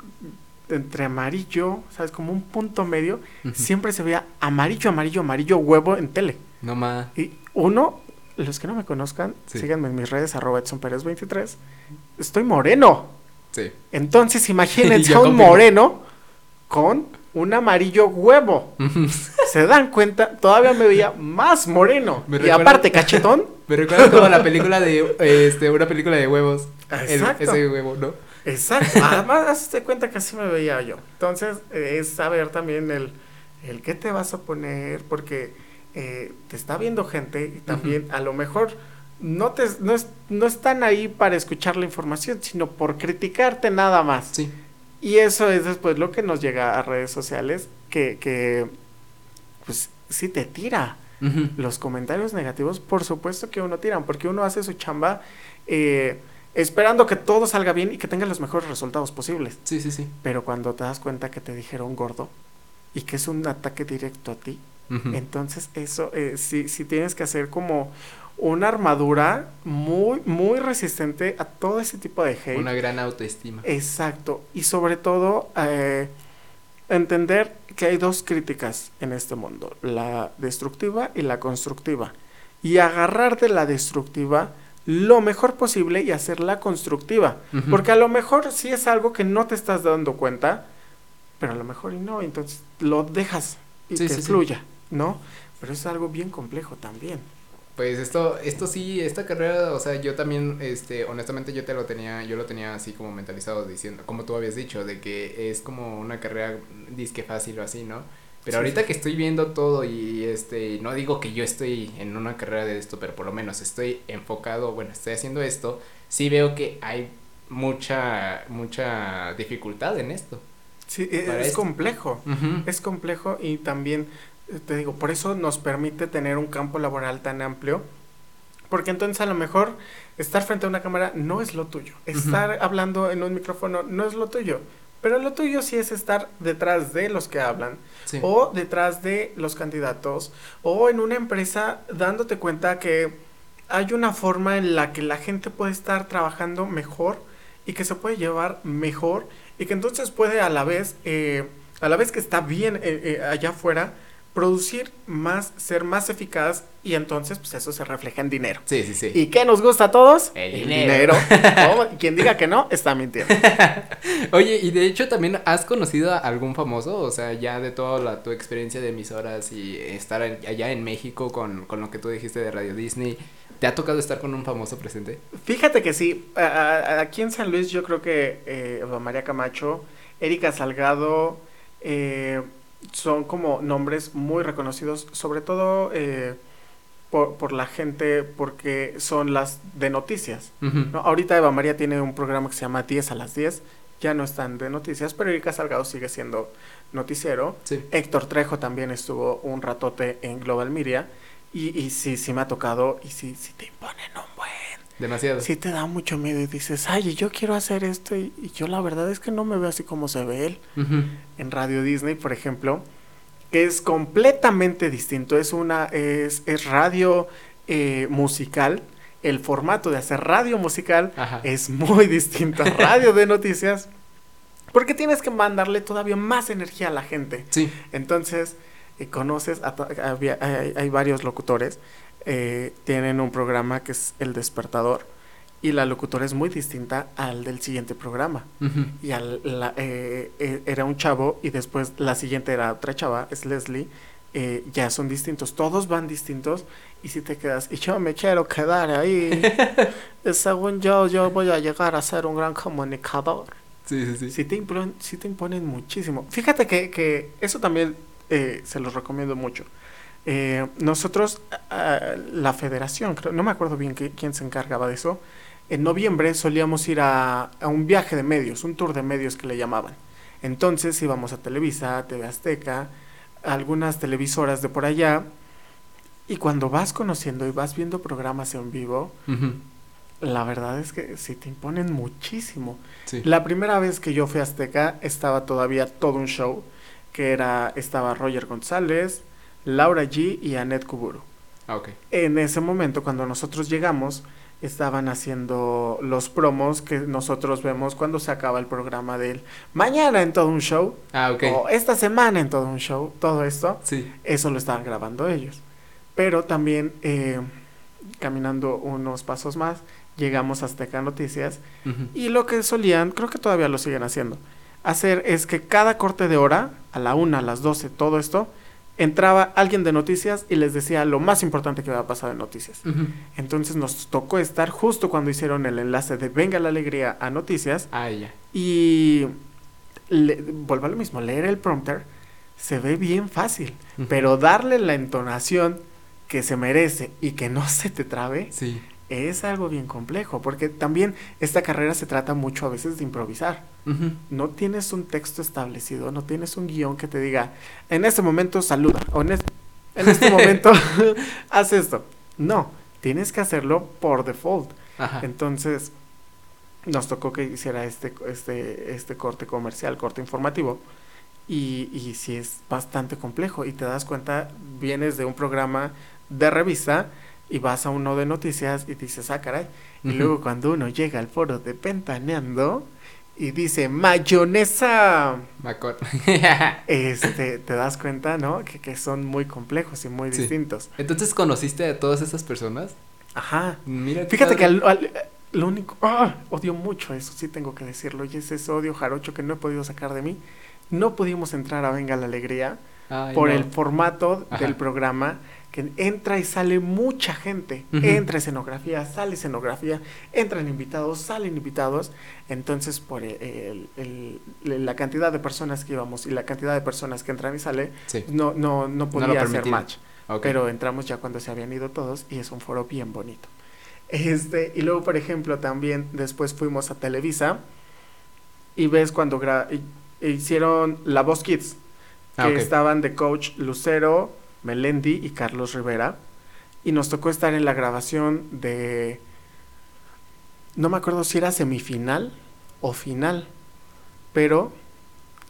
entre amarillo, ¿sabes? Como un punto medio. Siempre se veía amarillo, amarillo, amarillo huevo en tele. No más. Y uno, los que no me conozcan, síganme en mis redes, arroba Edson 23. Estoy moreno. Sí. Entonces imagínense a un moreno con un amarillo huevo. ¿Se dan cuenta? Todavía me veía más moreno. y aparte, cachetón. Me recuerda como la película de, este, una película de huevos. Exacto. ese huevo, ¿no? Exacto. Además, hazte cuenta que así me veía yo. Entonces, eh, es saber también el, el qué te vas a poner, porque eh, te está viendo gente y también a lo mejor no, te, no, es, no están ahí para escuchar la información, sino por criticarte nada más. Sí. Y eso es después lo que nos llega a redes sociales, que, que pues sí te tira. Los comentarios negativos, por supuesto que uno tiran, porque uno hace su chamba eh, esperando que todo salga bien y que tenga los mejores resultados posibles. Sí, sí, sí. Pero cuando te das cuenta que te dijeron gordo y que es un ataque directo a ti, entonces eso eh, sí, sí tienes que hacer como una armadura muy, muy resistente a todo ese tipo de hate. Una gran autoestima. Exacto. Y sobre todo, eh, entender que hay dos críticas en este mundo, la destructiva y la constructiva. Y agarrar de la destructiva lo mejor posible y hacerla constructiva. Porque a lo mejor sí es algo que no te estás dando cuenta, pero a lo mejor y no, entonces lo dejas y que fluya, ¿no? Pero es algo bien complejo también. Pues esto, esto sí, esta carrera, o sea, yo también, este, honestamente yo te lo tenía, yo lo tenía así como mentalizado diciendo, como tú habías dicho, de que es como una carrera disque fácil o así, ¿no? Pero ahorita que estoy viendo todo y este, no digo que yo estoy en una carrera de esto, pero por lo menos estoy enfocado, bueno, estoy haciendo esto, sí veo que hay mucha, mucha dificultad en esto. Sí, e, es, complejo, es complejo y también te digo, por eso nos permite tener un campo laboral tan amplio, porque entonces a lo mejor estar frente a una cámara no es lo tuyo, estar hablando en un micrófono no es lo tuyo, pero lo tuyo sí es estar detrás de los que hablan, o detrás de los candidatos, o en una empresa dándote cuenta que hay una forma en la que la gente puede estar trabajando mejor y que se puede llevar mejor y que entonces puede a la vez, eh, a la vez que está bien eh, eh, allá afuera, producir más, ser más eficaz y entonces pues eso se refleja en dinero. Sí, sí, sí. ¿Y qué nos gusta a todos? El, dinero. quien diga que no, está mintiendo. Oye, y de hecho también has conocido a algún famoso, o sea, ya de toda la, tu experiencia de emisoras y estar allá en México con, con lo que tú dijiste de Radio Disney. ¿Te ha tocado estar con un famoso presente? Fíjate que sí. aquí en San Luis yo creo que eh, María Camacho, Erika Salgado, eh, son como nombres muy reconocidos, sobre todo eh, por, la gente, porque son las de noticias. Ahorita Eva María tiene un programa que se llama 10 a las 10, ya no están de noticias, pero Erika Salgado sigue siendo noticiero. Héctor Trejo también estuvo un ratote en Global Media, y, y sí, sí me ha tocado, y sí, sí te imponen un buen Demasiado. Sí te da mucho miedo y dices, ay, yo quiero hacer esto y, yo la verdad es que no me veo así como se ve él. En Radio Disney, por ejemplo, que es completamente distinto. Es una, es, es radio eh, musical. El formato de hacer radio musical es muy distinto a radio de noticias. Porque tienes que mandarle todavía más energía a la gente. Sí. Entonces, eh, conoces, hay, hay varios locutores eh, tienen un programa que es El Despertador y la locutora es muy distinta al del siguiente programa. Y al, eh, eh, era un chavo y después la siguiente era otra chava, es Leslie. ya son distintos, todos van distintos y si te quedas, y yo me quiero quedar ahí, según yo, yo voy a llegar a ser un gran comunicador. Sí, sí, sí. Sí te imponen, te imponen muchísimo. Fíjate que, que eso también se los recomiendo mucho. Eh, nosotros, la federación, creo, no me acuerdo bien quién se encargaba de eso, en noviembre solíamos ir a, un viaje de medios, un tour de medios que le llamaban. Entonces íbamos a Televisa, TV Azteca, algunas televisoras de por allá, y cuando vas conociendo y vas viendo programas en vivo, la verdad es que sí te imponen muchísimo. La primera vez que yo fui a Azteca estaba todavía todo un show, que era, estaba Roger González, Laura G y Annette Kuburu. Ah, ok. En ese momento, cuando nosotros llegamos, estaban haciendo los promos que nosotros vemos cuando se acaba el programa del mañana en todo un show. Ah, ok. O esta semana en todo un show, todo esto. Sí. Eso lo estaban grabando ellos. Pero también, eh, caminando unos pasos más, llegamos a Azteca Noticias. Y lo que solían, creo que todavía lo siguen haciendo, hacer es que cada corte de hora, a la una, a las doce, todo esto, entraba alguien de noticias y les decía lo más importante que había pasado en noticias. Entonces nos tocó estar justo cuando hicieron el enlace de Venga la Alegría a Noticias. Ah, ya. Y vuelvo a lo mismo, leer el prompter se ve bien fácil, pero darle la entonación que se merece y que no se te trabe. Sí es algo bien complejo, porque también esta carrera se trata mucho a veces de improvisar. No tienes un texto establecido, no tienes un guion que te diga, en este momento saluda, o en en este momento haz esto. No, tienes que hacerlo por default. Entonces, nos tocó que hiciera este, este, este corte comercial, corte informativo. Y, y sí es bastante complejo. Y te das cuenta, vienes de un programa de revista y vas a uno de noticias y dices, ah, caray. Y luego cuando uno llega al foro de Pentaneando y dice mayonesa, este, te das cuenta, ¿no? Que, que son muy complejos y muy distintos. Entonces, ¿conociste a todas esas personas? Ajá. Mira Fíjate que al, lo único, ¡ah! odio mucho eso, sí tengo que decirlo, y es ese odio jarocho que no he podido sacar de mí. No pudimos entrar a Venga la Alegría por el formato del programa que entra y sale mucha gente. Entra escenografía, sale escenografía, entran invitados, salen invitados. Entonces, por el, la cantidad de personas que íbamos y la cantidad de personas que entran y salen, no, no, no podía hacer match. Pero entramos ya cuando se habían ido todos y es un foro bien bonito. Este, y luego, por ejemplo, también después fuimos a Televisa y ves cuando hicieron La Voz Kids, ah, que estaban de coach Lucero, Melendi y Carlos Rivera. Y nos tocó estar en la grabación de. No me acuerdo si era semifinal o final. Pero.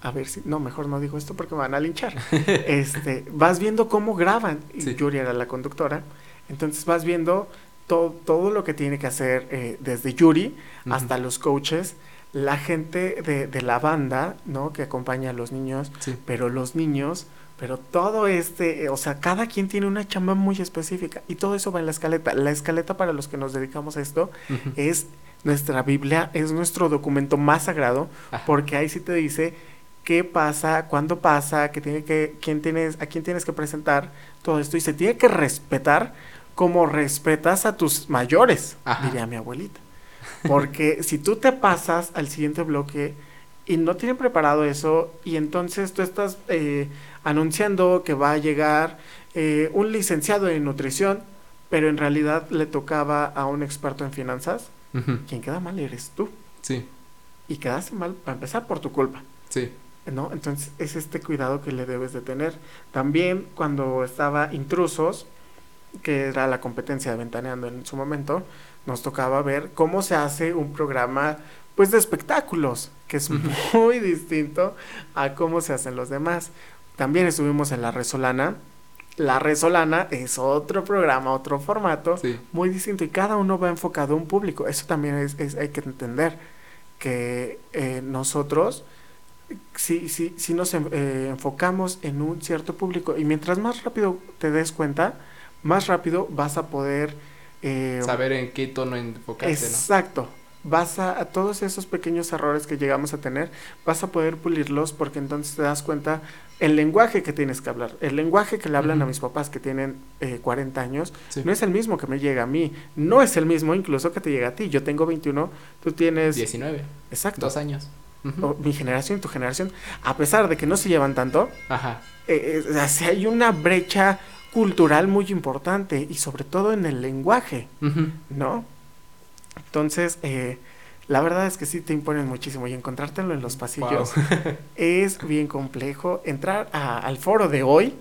A ver si. No, mejor no digo esto porque me van a linchar. este. Vas viendo cómo graban. Y Yuri era la conductora. Entonces vas viendo todo, todo lo que tiene que hacer eh, desde Yuri hasta los coaches la gente de, de, la banda, ¿no? Que acompaña a los niños, pero los niños pero todo este, eh, o sea, cada quien tiene una chamba muy específica y todo eso va en la escaleta. La escaleta para los que nos dedicamos a esto es nuestra Biblia, es nuestro documento más sagrado, porque ahí sí te dice qué pasa, cuándo pasa, qué tiene que, quién tienes, a quién tienes que presentar, todo esto y se tiene que respetar como respetas a tus mayores, diría mi abuelita. Porque si tú te pasas al siguiente bloque y no tienen preparado eso y entonces tú estás eh, anunciando que va a llegar eh, un licenciado en nutrición, pero en realidad le tocaba a un experto en finanzas, quien queda mal eres tú. Sí. Y quedaste mal para empezar por tu culpa. Sí. ¿No? Entonces es este cuidado que le debes de tener. También cuando estaba Intrusos, que era la competencia de Ventaneando en su momento, nos tocaba ver cómo se hace un programa pues de espectáculos, que es muy distinto a cómo se hacen los demás. También estuvimos en La Resolana. La Resolana es otro programa, otro formato muy distinto y cada uno va enfocado a un público. Eso también es, hay que entender que eh, nosotros si, si, si nos eh, enfocamos en un cierto público y mientras más rápido te des cuenta, más rápido vas a poder eh, saber en qué tono enfocarte. Exacto vas a, a, todos esos pequeños errores que llegamos a tener, vas a poder pulirlos porque entonces te das cuenta el lenguaje que tienes que hablar, el lenguaje que le hablan a mis papás que tienen eh, 40 años, no es el mismo que me llega a mí, no es el mismo incluso que te llega a ti. Yo tengo 21, tú tienes... 19. Exacto. Dos años. mi generación, tu generación, a pesar de que no se llevan tanto, Ajá. Eh, eh hay una brecha cultural muy importante y sobre todo en el lenguaje, ¿no? Entonces, eh, la verdad es que sí te imponen muchísimo y encontrártelo en los pasillos es bien complejo. Entrar al foro de hoy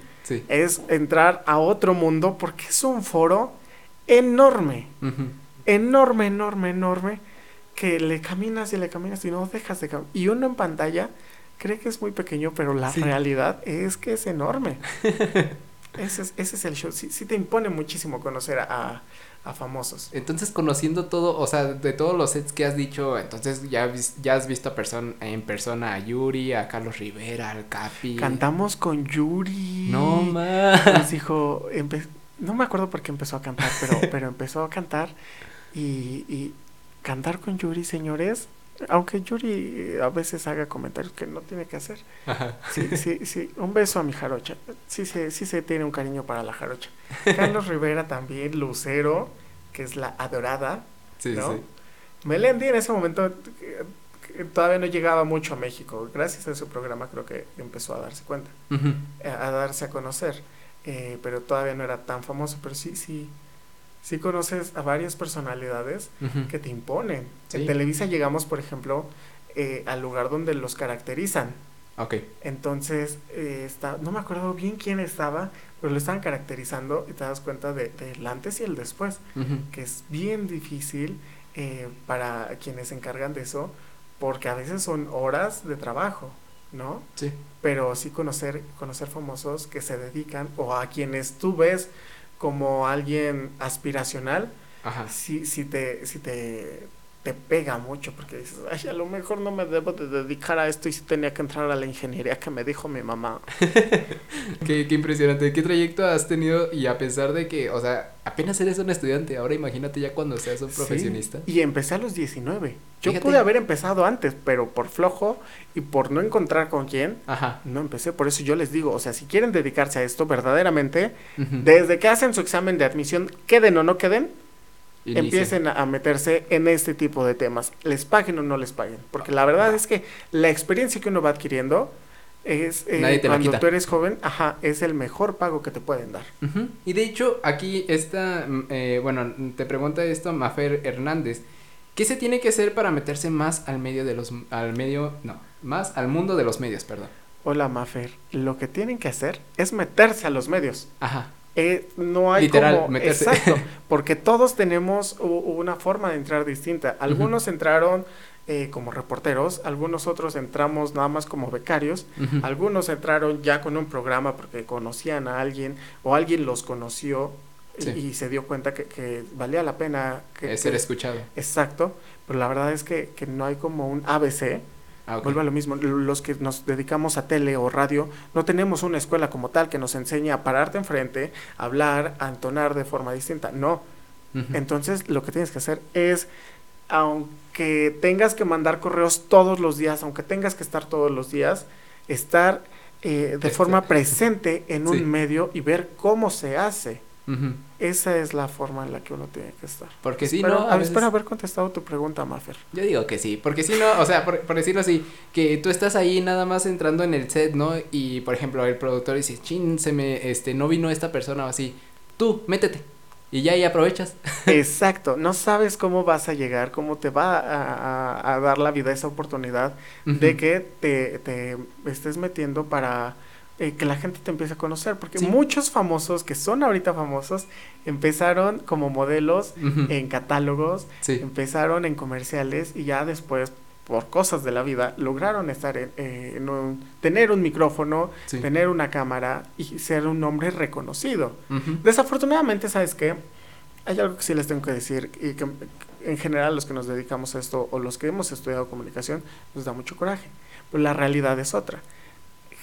es entrar a otro mundo porque es un foro enorme, enorme, enorme, enorme, que le caminas y le caminas y no dejas de caminar. Y uno en pantalla cree que es muy pequeño, pero la realidad es que es enorme. ese, es, ese es el show. Sí, sí te impone muchísimo conocer a a famosos. Entonces, conociendo todo, o sea, de todos los sets que has dicho, entonces ya, ya has visto a en persona a Yuri, a Carlos Rivera, al Capi. Cantamos con Yuri. No más. Nos dijo, no me acuerdo por qué empezó a cantar, pero, pero empezó a cantar y, y cantar con Yuri, señores. Aunque Yuri a veces haga comentarios que no tiene que hacer. Sí, sí, sí. Un beso a mi jarocha. Sí, sí, sí se tiene un cariño para la jarocha. Carlos Rivera también, Lucero, que es la adorada. Sí, ¿no? sí. Melendi en ese momento eh, todavía no llegaba mucho a México. Gracias a su programa creo que empezó a darse cuenta, eh, a, darse a conocer. Eh, pero todavía no era tan famoso, pero sí, sí, sí conoces a varias personalidades que te imponen. En Televisa llegamos, por ejemplo, eh, al lugar donde los caracterizan. Ok. Entonces, eh, está, no me acuerdo bien quién estaba, pero lo estaban caracterizando y te das cuenta del de, antes y el después, que es bien difícil eh, para quienes se encargan de eso, porque a veces son horas de trabajo, ¿no? Sí. Pero sí conocer, conocer famosos que se dedican o a quienes tú ves como alguien aspiracional, Ajá. sí, sí te, sí te te pega mucho porque dices, ay, a lo mejor no me debo de dedicar a esto y si tenía que entrar a la ingeniería que me dijo mi mamá. qué, qué, impresionante, qué trayecto has tenido y a pesar de que, o sea, apenas eres un estudiante, ahora imagínate ya cuando seas un profesionista. y empecé a los 19. Yo pude haber empezado antes, pero por flojo y por no encontrar con quién, Ajá. no empecé. Por eso yo les digo, o sea, si quieren dedicarse a esto verdaderamente, desde que hacen su examen de admisión, queden o no queden, empiecen a, meterse en este tipo de temas, les paguen o no les paguen, porque la verdad es que la experiencia que uno va adquiriendo es eh, cuando tú eres joven, ajá, es el mejor pago que te pueden dar. Y de hecho, aquí está, mm, eh, bueno, te pregunta esto Mafer Hernández, ¿qué se tiene que hacer para meterse más al medio de los, al medio, no, más al mundo de los medios, perdón? Hola Mafer, lo que tienen que hacer es meterse a los medios. Ajá. Eh, no hay como exacto porque todos tenemos una forma de entrar distinta. Algunos entraron eh, como reporteros algunos otros entramos nada más como becarios algunos entraron ya con un programa porque conocían a alguien o alguien los conoció y, se dio cuenta que, valía la pena que, ser escuchado. Exacto pero la verdad es que, que no hay como un ABC Ah, Vuelvo a lo mismo, los que nos dedicamos a tele o radio, no tenemos una escuela como tal que nos enseñe a pararte enfrente, a hablar, a entonar de forma distinta. No. Entonces, lo que tienes que hacer es, aunque tengas que mandar correos todos los días, aunque tengas que estar todos los días, estar eh, de forma presente en un medio y ver cómo se hace. Esa es la forma en la que uno tiene que estar. Porque si no. A Espero haber contestado tu pregunta, Maffer. Yo digo que sí, porque si no, o sea, por, decirlo así, que tú estás ahí nada más entrando en el set, ¿no? Y por ejemplo, el productor dice, chin, se me, este, no vino esta persona o así. Tú, métete. Y ya ahí aprovechas. Exacto, no sabes cómo vas a llegar, cómo te va a, dar la vida esa oportunidad de que te, te estés metiendo para eh, que la gente te empiece a conocer, porque muchos famosos que son ahorita famosos empezaron como modelos en catálogos, empezaron en comerciales y ya después por cosas de la vida lograron estar en, eh, un, tener un micrófono, tener una cámara y ser un hombre reconocido. Desafortunadamente, ¿sabes qué? Hay algo que sí les tengo que decir y que en general los que nos dedicamos a esto o los que hemos estudiado comunicación nos da mucho coraje, pero la realidad es otra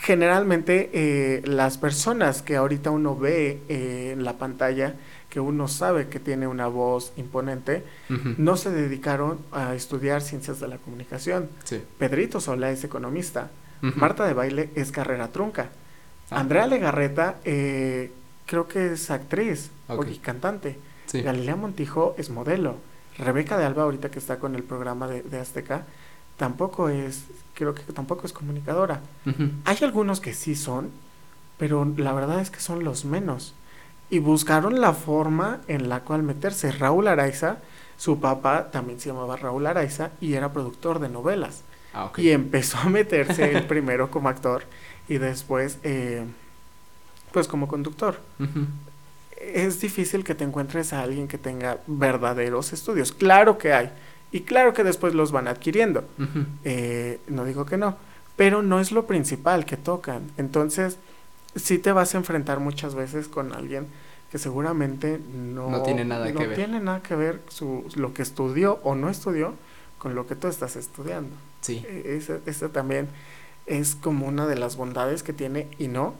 generalmente eh, las personas que ahorita uno ve eh, en la pantalla, que uno sabe que tiene una voz imponente, no se dedicaron a estudiar ciencias de la comunicación. Pedrito Sola es economista. Marta de Baile es carrera trunca. Ah. Andrea Legarreta eh, creo que es actriz y cantante. Galilea Montijo es modelo. Rebeca de Alba, ahorita que está con el programa de, de Azteca, tampoco es, creo que tampoco es comunicadora. Hay algunos que sí son, pero la verdad es que son los menos. Y buscaron la forma en la cual meterse. Raúl Araiza, su papá también se llamaba Raúl Araiza y era productor de novelas. Ah, y empezó a meterse primero como actor y después, eh, pues como conductor. Es difícil que te encuentres a alguien que tenga verdaderos estudios. Claro que hay y claro que después los van adquiriendo. Eh, no digo que no, pero no es lo principal que tocan. Entonces, sí te vas a enfrentar muchas veces con alguien que seguramente no, tiene nada que ver. tiene nada que ver su, lo que estudió o no estudió con lo que tú estás estudiando. Sí. E, Esa también es como una de las bondades que tiene y no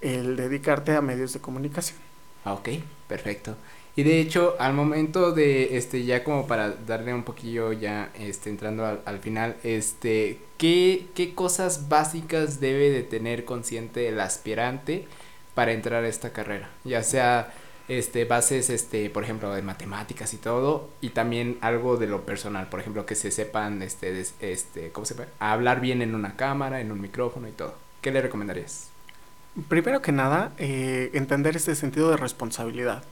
el dedicarte a medios de comunicación. Ah, ok, perfecto. Y de hecho, al momento de, este, ya como para darle un poquillo ya, este, entrando al, final, este, ¿qué, ¿qué cosas básicas debe de tener consciente el aspirante para entrar a esta carrera? Ya sea, este, bases, este, por ejemplo, de matemáticas y todo, y también algo de lo personal, por ejemplo, que se sepan, este, este, ¿cómo se puede? hablar bien en una cámara, en un micrófono y todo. ¿Qué le recomendarías? Primero que nada, eh, entender este sentido de responsabilidad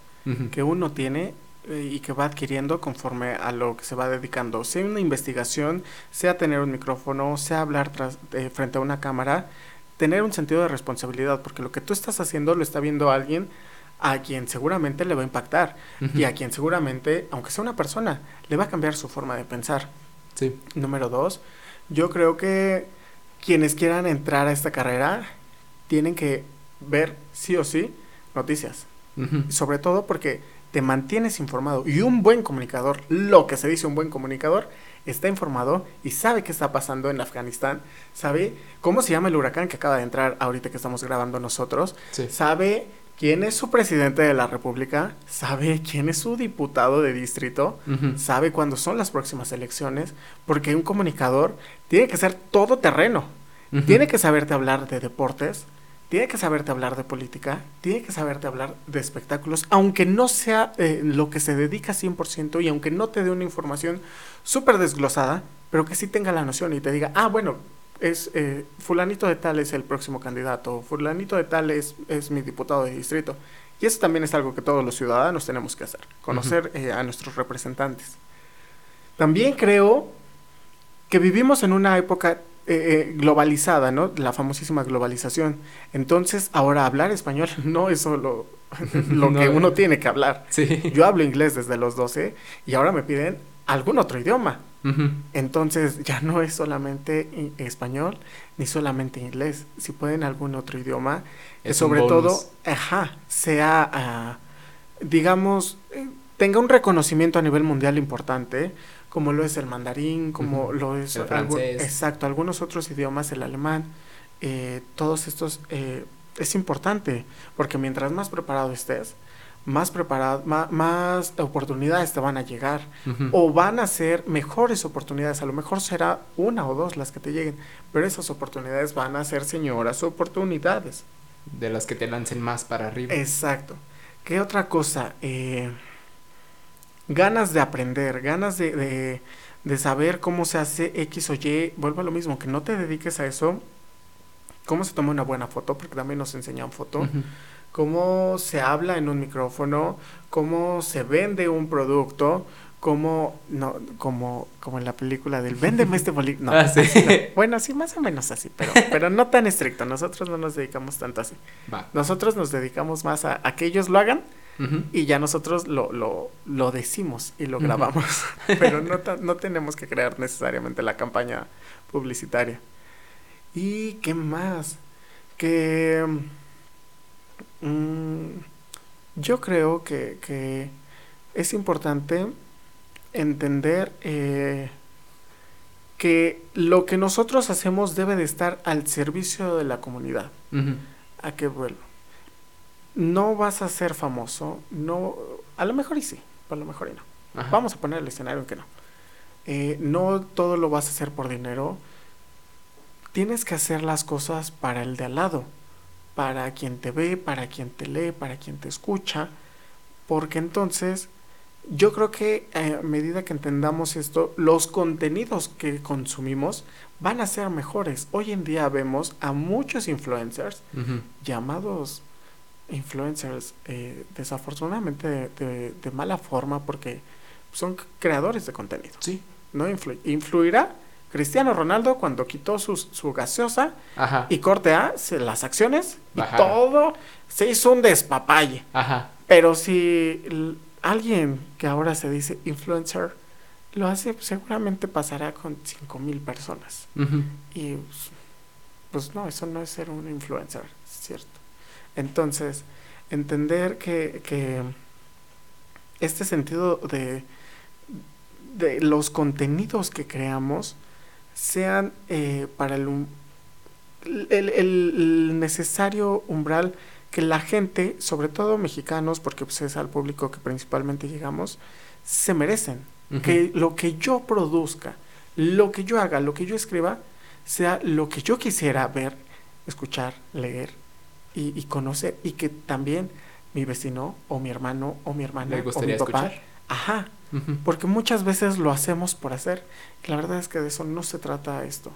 que uno tiene eh, y que va adquiriendo conforme a lo que se va dedicando. Sea una investigación, sea tener un micrófono, sea hablar tras, frente a una cámara, tener un sentido de responsabilidad, porque lo que tú estás haciendo lo está viendo alguien a quien seguramente le va a impactar y a quien seguramente, aunque sea una persona, le va a cambiar su forma de pensar. Sí. Número dos, yo creo que quienes quieran entrar a esta carrera tienen que ver sí o sí noticias. Sobre todo porque te mantienes informado. Y un buen comunicador, lo que se dice un buen comunicador, está informado y sabe qué está pasando en Afganistán, sabe cómo se llama el huracán que acaba de entrar ahorita que estamos grabando nosotros, sabe quién es su presidente de la República, sabe quién es su diputado de distrito, sabe cuándo son las próximas elecciones, porque un comunicador tiene que ser todo terreno, tiene que saberte hablar de deportes, tiene que saberte hablar de política, tiene que saberte hablar de espectáculos, aunque no sea eh, lo que se dedica 100% y aunque no te dé una información súper desglosada, pero que sí tenga la noción y te diga, ah, bueno, es eh, fulanito de tal es el próximo candidato, fulanito de tal es, es mi diputado de distrito. Y eso también es algo que todos los ciudadanos tenemos que hacer, conocer eh, a nuestros representantes. También creo que vivimos en una época eh, eh, globalizada, ¿no? La famosísima globalización. Entonces, ahora hablar español no es solo lo que uno tiene que hablar. Yo hablo inglés desde los 12 y ahora me piden algún otro idioma. Entonces, ya no es solamente español ni solamente inglés. Si pueden algún otro idioma, es sobre todo, ajá, sea, ah, digamos, eh, tenga un reconocimiento a nivel mundial importante como lo es el mandarín, como lo es el exacto, algunos otros idiomas, el alemán, eh, todos estos eh, es importante porque mientras más preparado estés, más preparado, más, oportunidades te van a llegar o van a ser mejores oportunidades. A lo mejor será una o dos las que te lleguen, pero esas oportunidades van a ser señoras oportunidades. De las que te lancen más para arriba. Exacto. ¿Qué otra cosa? Eh, ganas de aprender, ganas de, de, saber cómo se hace X o Y, vuelvo a lo mismo, que no te dediques a eso, cómo se toma una buena foto, porque también nos enseñan foto, cómo se habla en un micrófono, cómo se vende un producto, cómo, no, como, como en la película del véndeme este bolígrafo. No, ah, Bueno, sí, más o menos así, pero, pero no tan estricto, nosotros no nos dedicamos tanto así. Nosotros nos dedicamos más a, a que ellos lo hagan y ya nosotros lo, lo, lo, decimos y lo grabamos, pero no, no tenemos que crear necesariamente la campaña publicitaria. ¿Y qué más? Que mm, yo creo que, que, es importante entender eh, que lo que nosotros hacemos debe de estar al servicio de la comunidad. ¿A qué vuelvo? No vas a ser famoso, no, a lo mejor y sí, a lo mejor y no. Vamos a poner el escenario en que no. Eh, no todo lo vas a hacer por dinero. Tienes que hacer las cosas para el de al lado, para quien te ve, para quien te lee, para quien te escucha, porque entonces yo creo que eh, a medida que entendamos esto, los contenidos que consumimos van a ser mejores. Hoy en día vemos a muchos influencers llamados influencers eh, desafortunadamente de, mala forma porque son creadores de contenido. Sí. ¿No influirá Cristiano Ronaldo cuando quitó su, su gaseosa y corte A las acciones y todo se hizo un despapalle. Ajá. Pero si alguien que ahora se dice influencer lo hace, seguramente pasará con cinco mil personas. Y pues, pues no, eso no es ser un influencer. Entonces, entender que, que este sentido de, de, los contenidos que creamos sean eh, para el, el, el, necesario umbral que la gente, sobre todo mexicanos, porque pues, es al público que principalmente llegamos, se merecen. Que lo que yo produzca, lo que yo haga, lo que yo escriba, sea lo que yo quisiera ver, escuchar, leer, y, conocer y que también mi vecino o mi hermano o mi hermana o mi papá, ajá, porque muchas veces lo hacemos por hacer. la verdad es que de eso no se trata esto.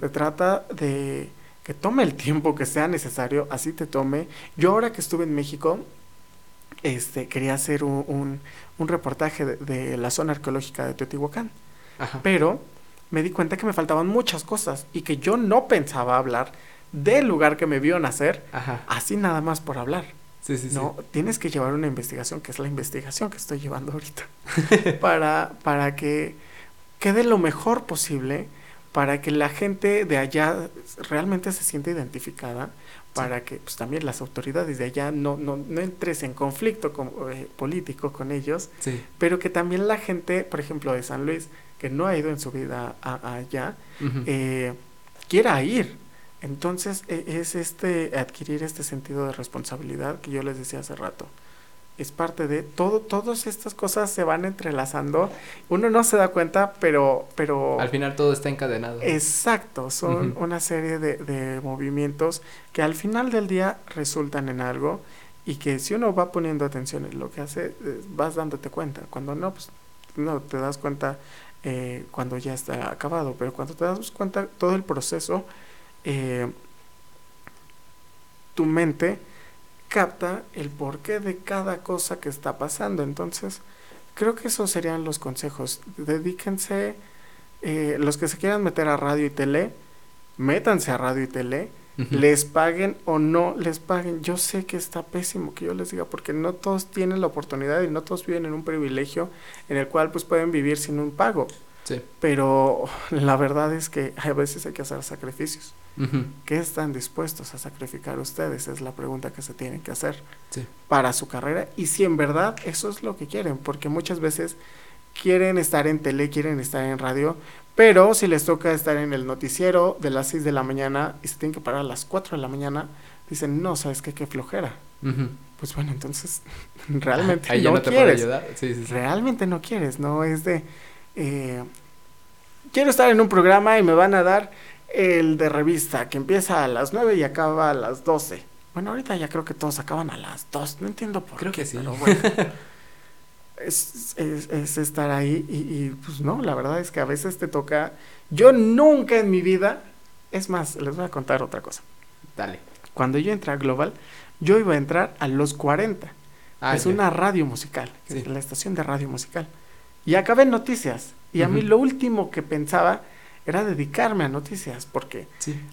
Se trata de que tome el tiempo que sea necesario, así te tome. Yo ahora que estuve en México, este, quería hacer un, un, reportaje de, la zona arqueológica de Teotihuacán. Pero me di cuenta que me faltaban muchas cosas y que yo no pensaba hablar del lugar que me vio nacer, así nada más por hablar. Sí, sí, no, tienes que llevar una investigación, que es la investigación que estoy llevando ahorita, para, para que quede lo mejor posible, para que la gente de allá realmente se sienta identificada, para que pues, también las autoridades de allá no, no, no entres en conflicto con, eh, político con ellos, pero que también la gente, por ejemplo, de San Luis, que no ha ido en su vida allá, eh, quiera ir. Entonces e, es este adquirir este sentido de responsabilidad que yo les decía hace rato. Es parte de todo, todas estas cosas se van entrelazando. Uno no se da cuenta, pero, pero. Al final todo está encadenado. Exacto, son una serie de, de movimientos que al final del día resultan en algo y que si uno va poniendo atención en lo que hace, eh, vas dándote cuenta. Cuando no, pues no te das cuenta eh, cuando ya está acabado, pero cuando te das cuenta todo el proceso eh, tu mente capta el porqué de cada cosa que está pasando. Entonces, creo que esos serían los consejos. Dedíquense, eh, los que se quieran meter a radio y tele, métanse a radio y tele, les paguen o no les paguen. Yo sé que está pésimo que yo les diga, porque no todos tienen la oportunidad y no todos viven en un privilegio en el cual pues pueden vivir sin un pago. Pero la verdad es que a veces hay que hacer sacrificios. ¿Qué están dispuestos a sacrificar ustedes? Es la pregunta que se tienen que hacer para su carrera y si en verdad eso es lo que quieren, porque muchas veces quieren estar en tele, quieren estar en radio, pero si les toca estar en el noticiero de las 6 de la mañana y se tienen que parar a las 4 de la mañana, dicen, no, ¿sabes qué? Qué flojera. Pues bueno, entonces realmente no, quieres. Realmente no quieres, no es de... Eh, quiero estar en un programa y me van a dar el de revista, que empieza a las 9 y acaba a las 12. Bueno, ahorita ya creo que todos acaban a las 2. No entiendo por creo qué. que sí. Pero bueno. es, es, estar ahí y, y, pues no, la verdad es que a veces te toca. Yo nunca en mi vida. Es más, les voy a contar otra cosa. Dale. Cuando yo entré a Global, yo iba a entrar a los 40. Ah, es una radio musical, la estación de radio musical. Y acabé en noticias. Y a mí lo último que pensaba era dedicarme a noticias, porque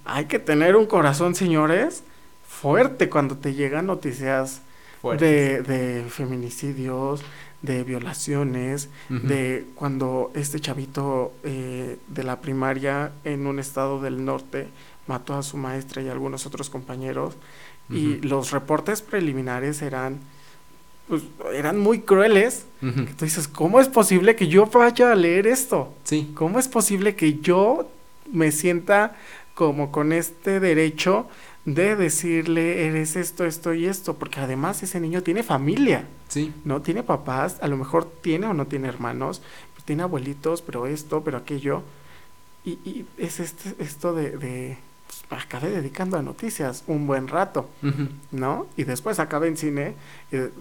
hay que tener un corazón, señores, fuerte cuando te llegan noticias de, de, feminicidios, de violaciones, de cuando este chavito eh, de la primaria en un estado del norte mató a su maestra y a algunos otros compañeros, y los reportes preliminares eran pues, eran muy crueles. Tú dices, ¿cómo es posible que yo vaya a leer esto? Sí. ¿Cómo es posible que yo me sienta como con este derecho de decirle, eres esto, esto y esto? Porque además ese niño tiene familia. Sí. No tiene papás, a lo mejor tiene o no tiene hermanos, pues tiene abuelitos, pero esto, pero aquello. Y, y es este, esto de acabé dedicando a noticias un buen rato, ¿no? Y después acabé en cine,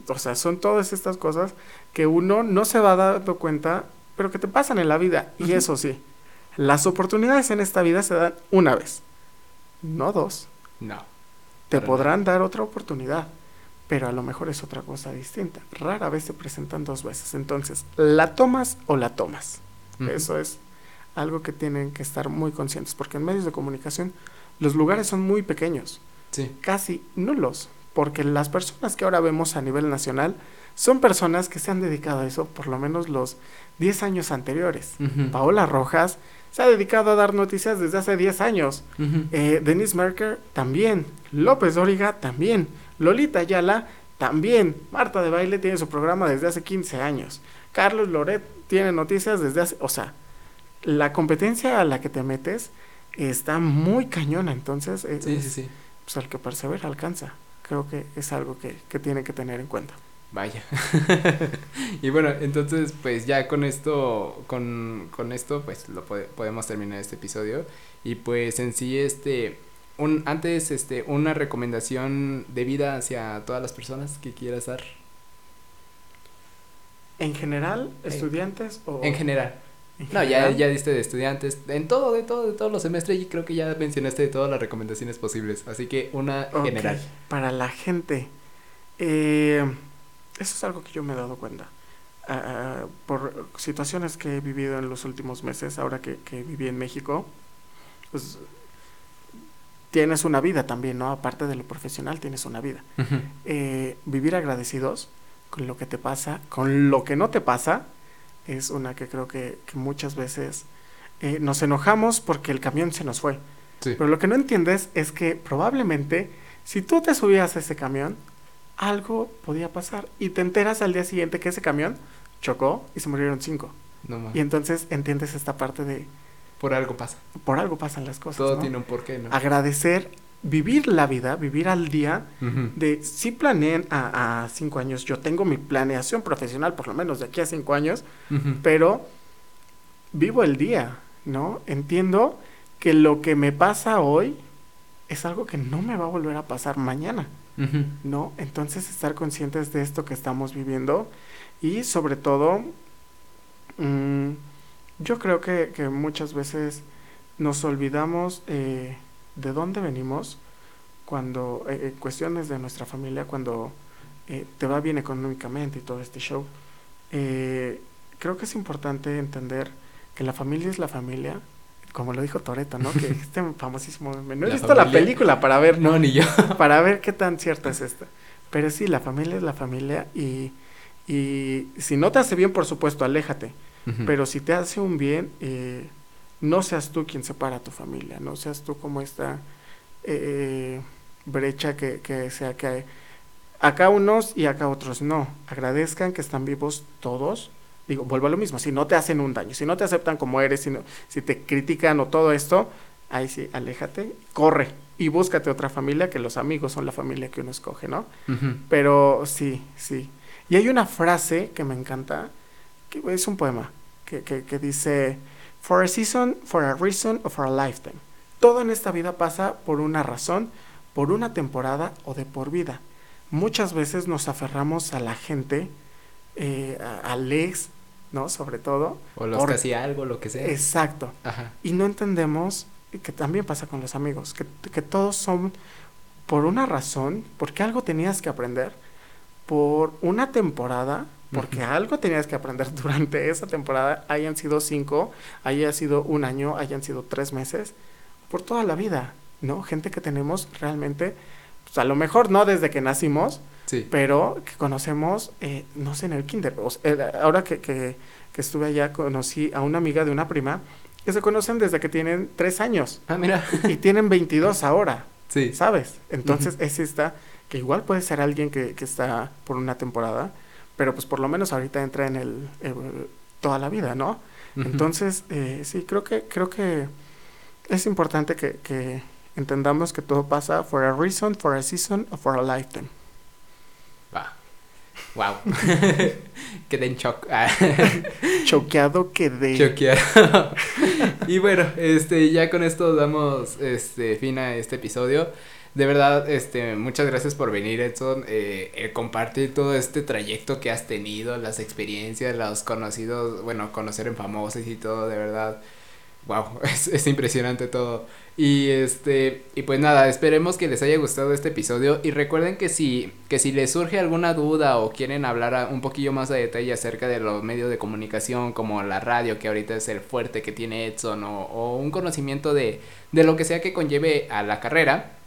o sea, son todas estas cosas que uno no se va dando cuenta, pero que te pasan en la vida. Y eso sí, las oportunidades en esta vida se dan una vez, no dos. No. Te podrán dar otra oportunidad, pero a lo mejor es otra cosa distinta. Rara vez se presentan dos veces. Entonces, ¿la tomas o la tomas? Eso es algo que tienen que estar muy conscientes, porque en medios de comunicación los lugares son muy pequeños, sí. casi nulos, porque las personas que ahora vemos a nivel nacional son personas que se han dedicado a eso por lo menos los 10 años anteriores. Paola Rojas se ha dedicado a dar noticias desde hace 10 años. Eh, Denise Merker también. López Dóriga también. Lolita Ayala también. Marta de Baile tiene su programa desde hace 15 años. Carlos Loret tiene noticias desde hace... O sea, la competencia a la que te metes está muy cañona, entonces eh, sí, sí, sí. pues al que persevera alcanza. Creo que es algo que, que tiene que tener en cuenta. Vaya. y bueno, entonces pues ya con esto, con, con esto pues lo podemos terminar este episodio. Y pues en sí este, un, antes este, una recomendación de vida hacia todas las personas que quieras dar. ¿En general, estudiantes o...? En general. No, ya, ya diste de estudiantes, en todo, de todo, de todos los semestres y creo que ya mencionaste de todas las recomendaciones posibles, así que una general. Para la gente, eh, eso es algo que yo me he dado cuenta. Ah, por situaciones que he vivido en los últimos meses, ahora que, que viví en México, pues tienes una vida también, ¿no? Aparte de lo profesional, tienes una vida. Eh, vivir agradecidos con lo que te pasa, con lo que no te pasa, es una que creo que, muchas veces eh, nos enojamos porque el camión se nos fue. Pero lo que no entiendes es que probablemente si tú te subías a ese camión, algo podía pasar y te enteras al día siguiente que ese camión chocó y se murieron cinco. y entonces entiendes esta parte de... Por algo pasa. Por algo pasan las cosas. Todo tiene un porqué, ¿no? Agradecer, vivir la vida, vivir al día, de si planeen a, cinco años, yo tengo mi planeación profesional por lo menos de aquí a cinco años, pero vivo el día, ¿no? Entiendo que lo que me pasa hoy es algo que no me va a volver a pasar mañana, ¿no? Entonces estar conscientes de esto que estamos viviendo y sobre todo, mm, yo creo que, que, muchas veces nos olvidamos eh, de dónde venimos cuando, eh, eh, cuestiones de nuestra familia, cuando te va bien económicamente y todo este show. creo que es importante entender que la familia es la familia como lo dijo Toreto, ¿no? Que este famosísimo. No he visto la película para ver. No, ni yo. Para ver qué tan cierta es esta. Pero sí, la familia es la familia y, y si no te hace bien, por supuesto, aléjate. Pero si te hace un bien, eh, no seas tú quien separa a tu familia, no seas tú como esta eh, brecha que, que sea que hay. Acá unos y acá otros no. Agradezcan que están vivos todos digo, vuelvo a lo mismo, si no te hacen un daño, si no te aceptan como eres, si, si te critican o todo esto, ahí sí, aléjate, corre y búscate otra familia, que los amigos son la familia que uno escoge, ¿no? Pero sí, sí. Y hay una frase que me encanta, que es un poema, que, que, que dice, For a season, for a reason, or for a lifetime. Todo en esta vida pasa por una razón, por una temporada o de por vida. Muchas veces nos aferramos a la gente, eh, al ex, ¿no? Sobre todo. O los que hacía algo, lo que sea. Exacto. Y no entendemos, que también pasa con los amigos, que, que todos son por una razón, porque algo tenías que aprender, por una temporada, porque algo tenías que aprender durante esa temporada, hayan sido cinco, haya sido un año, hayan sido tres meses, por toda la vida, ¿no? Gente que tenemos realmente, pues a lo mejor no desde que nacimos, pero que conocemos, eh, no sé, en el kinder. ahora que, que, estuve allá, conocí a una amiga de una prima que se conocen desde que tienen tres años. Ah, mira. y tienen 22 ahora. Sí. ¿Sabes? Entonces es esta, que igual puede ser alguien que, que, está por una temporada, pero pues por lo menos ahorita entra en el, toda la vida, ¿no? Entonces, eh, sí, creo que, creo que es importante que, que entendamos que todo pasa for a reason, for a season, or for a lifetime. Wow. quedé en shock. Choqueado quedé. Choqueado. y bueno, este, ya con esto damos este fin a este episodio. De verdad, este, muchas gracias por venir, Edson, eh, compartir todo este trayecto que has tenido, las experiencias, los conocidos, bueno, conocer en famosos y todo, de verdad. Wow, es, impresionante todo. Y este, y pues nada, esperemos que les haya gustado este episodio. Y recuerden que si que si les surge alguna duda o quieren hablar un poquillo más a detalle acerca de los medios de comunicación como la radio que ahorita es el fuerte que tiene Edson o, o un conocimiento de de lo que sea que conlleve a la carrera,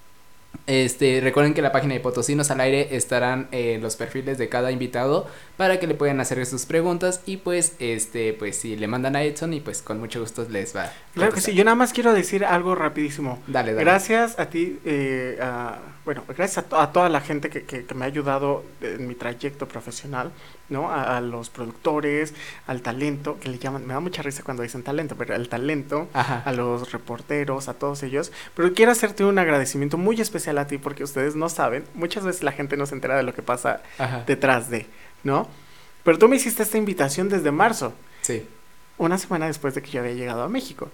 este, recuerden que la página de Potosinos al aire estarán eh, los perfiles de cada invitado para que le puedan hacer sus preguntas y pues este pues si le mandan a Edson y pues con mucho gusto les va. Claro que sí, yo nada más quiero decir algo rapidísimo. Dale, dale. Gracias a ti eh, a bueno, gracias a, toda la gente que, que, me ha ayudado en mi trayecto profesional, ¿no? A, los productores, al talento, que le llaman, me da mucha risa cuando dicen talento, pero al talento, a los reporteros, a todos ellos. Pero quiero hacerte un agradecimiento muy especial a ti porque ustedes no saben, muchas veces la gente no se entera de lo que pasa detrás de, ¿no? Pero tú me hiciste esta invitación desde marzo. Sí. Una semana después de que yo había llegado a México.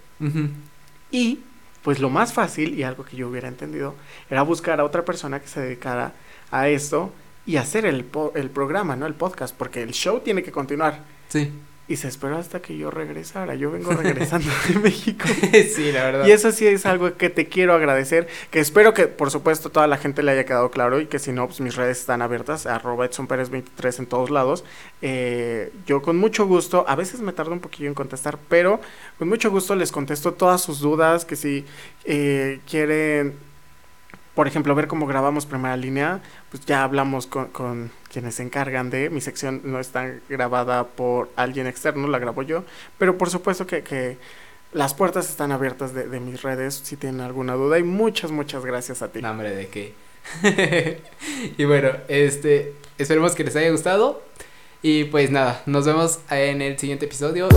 Y pues lo más fácil y algo que yo hubiera entendido era buscar a otra persona que se dedicara a esto y hacer el, el programa, ¿no? El podcast, porque el show tiene que continuar. Sí. Y se esperó hasta que yo regresara. Yo vengo regresando de México. sí, la verdad. Y eso sí es algo que te quiero agradecer, que espero que por supuesto toda la gente le haya quedado claro y que si no, pues mis redes están abiertas, arroba Edson Pérez 23 en todos lados. Eh, yo con mucho gusto, a veces me tardo un poquillo en contestar, pero con mucho gusto les contesto todas sus dudas, que si eh, quieren por ejemplo, ver cómo grabamos primera línea, pues ya hablamos con, quienes se encargan de, mi sección no está grabada por alguien externo, la grabo yo, pero por supuesto que, las puertas están abiertas de, mis redes si tienen alguna duda y muchas, muchas gracias a ti. No, hombre, ¿de qué? y bueno, este, esperemos que les haya gustado y pues nada, nos vemos en el siguiente episodio.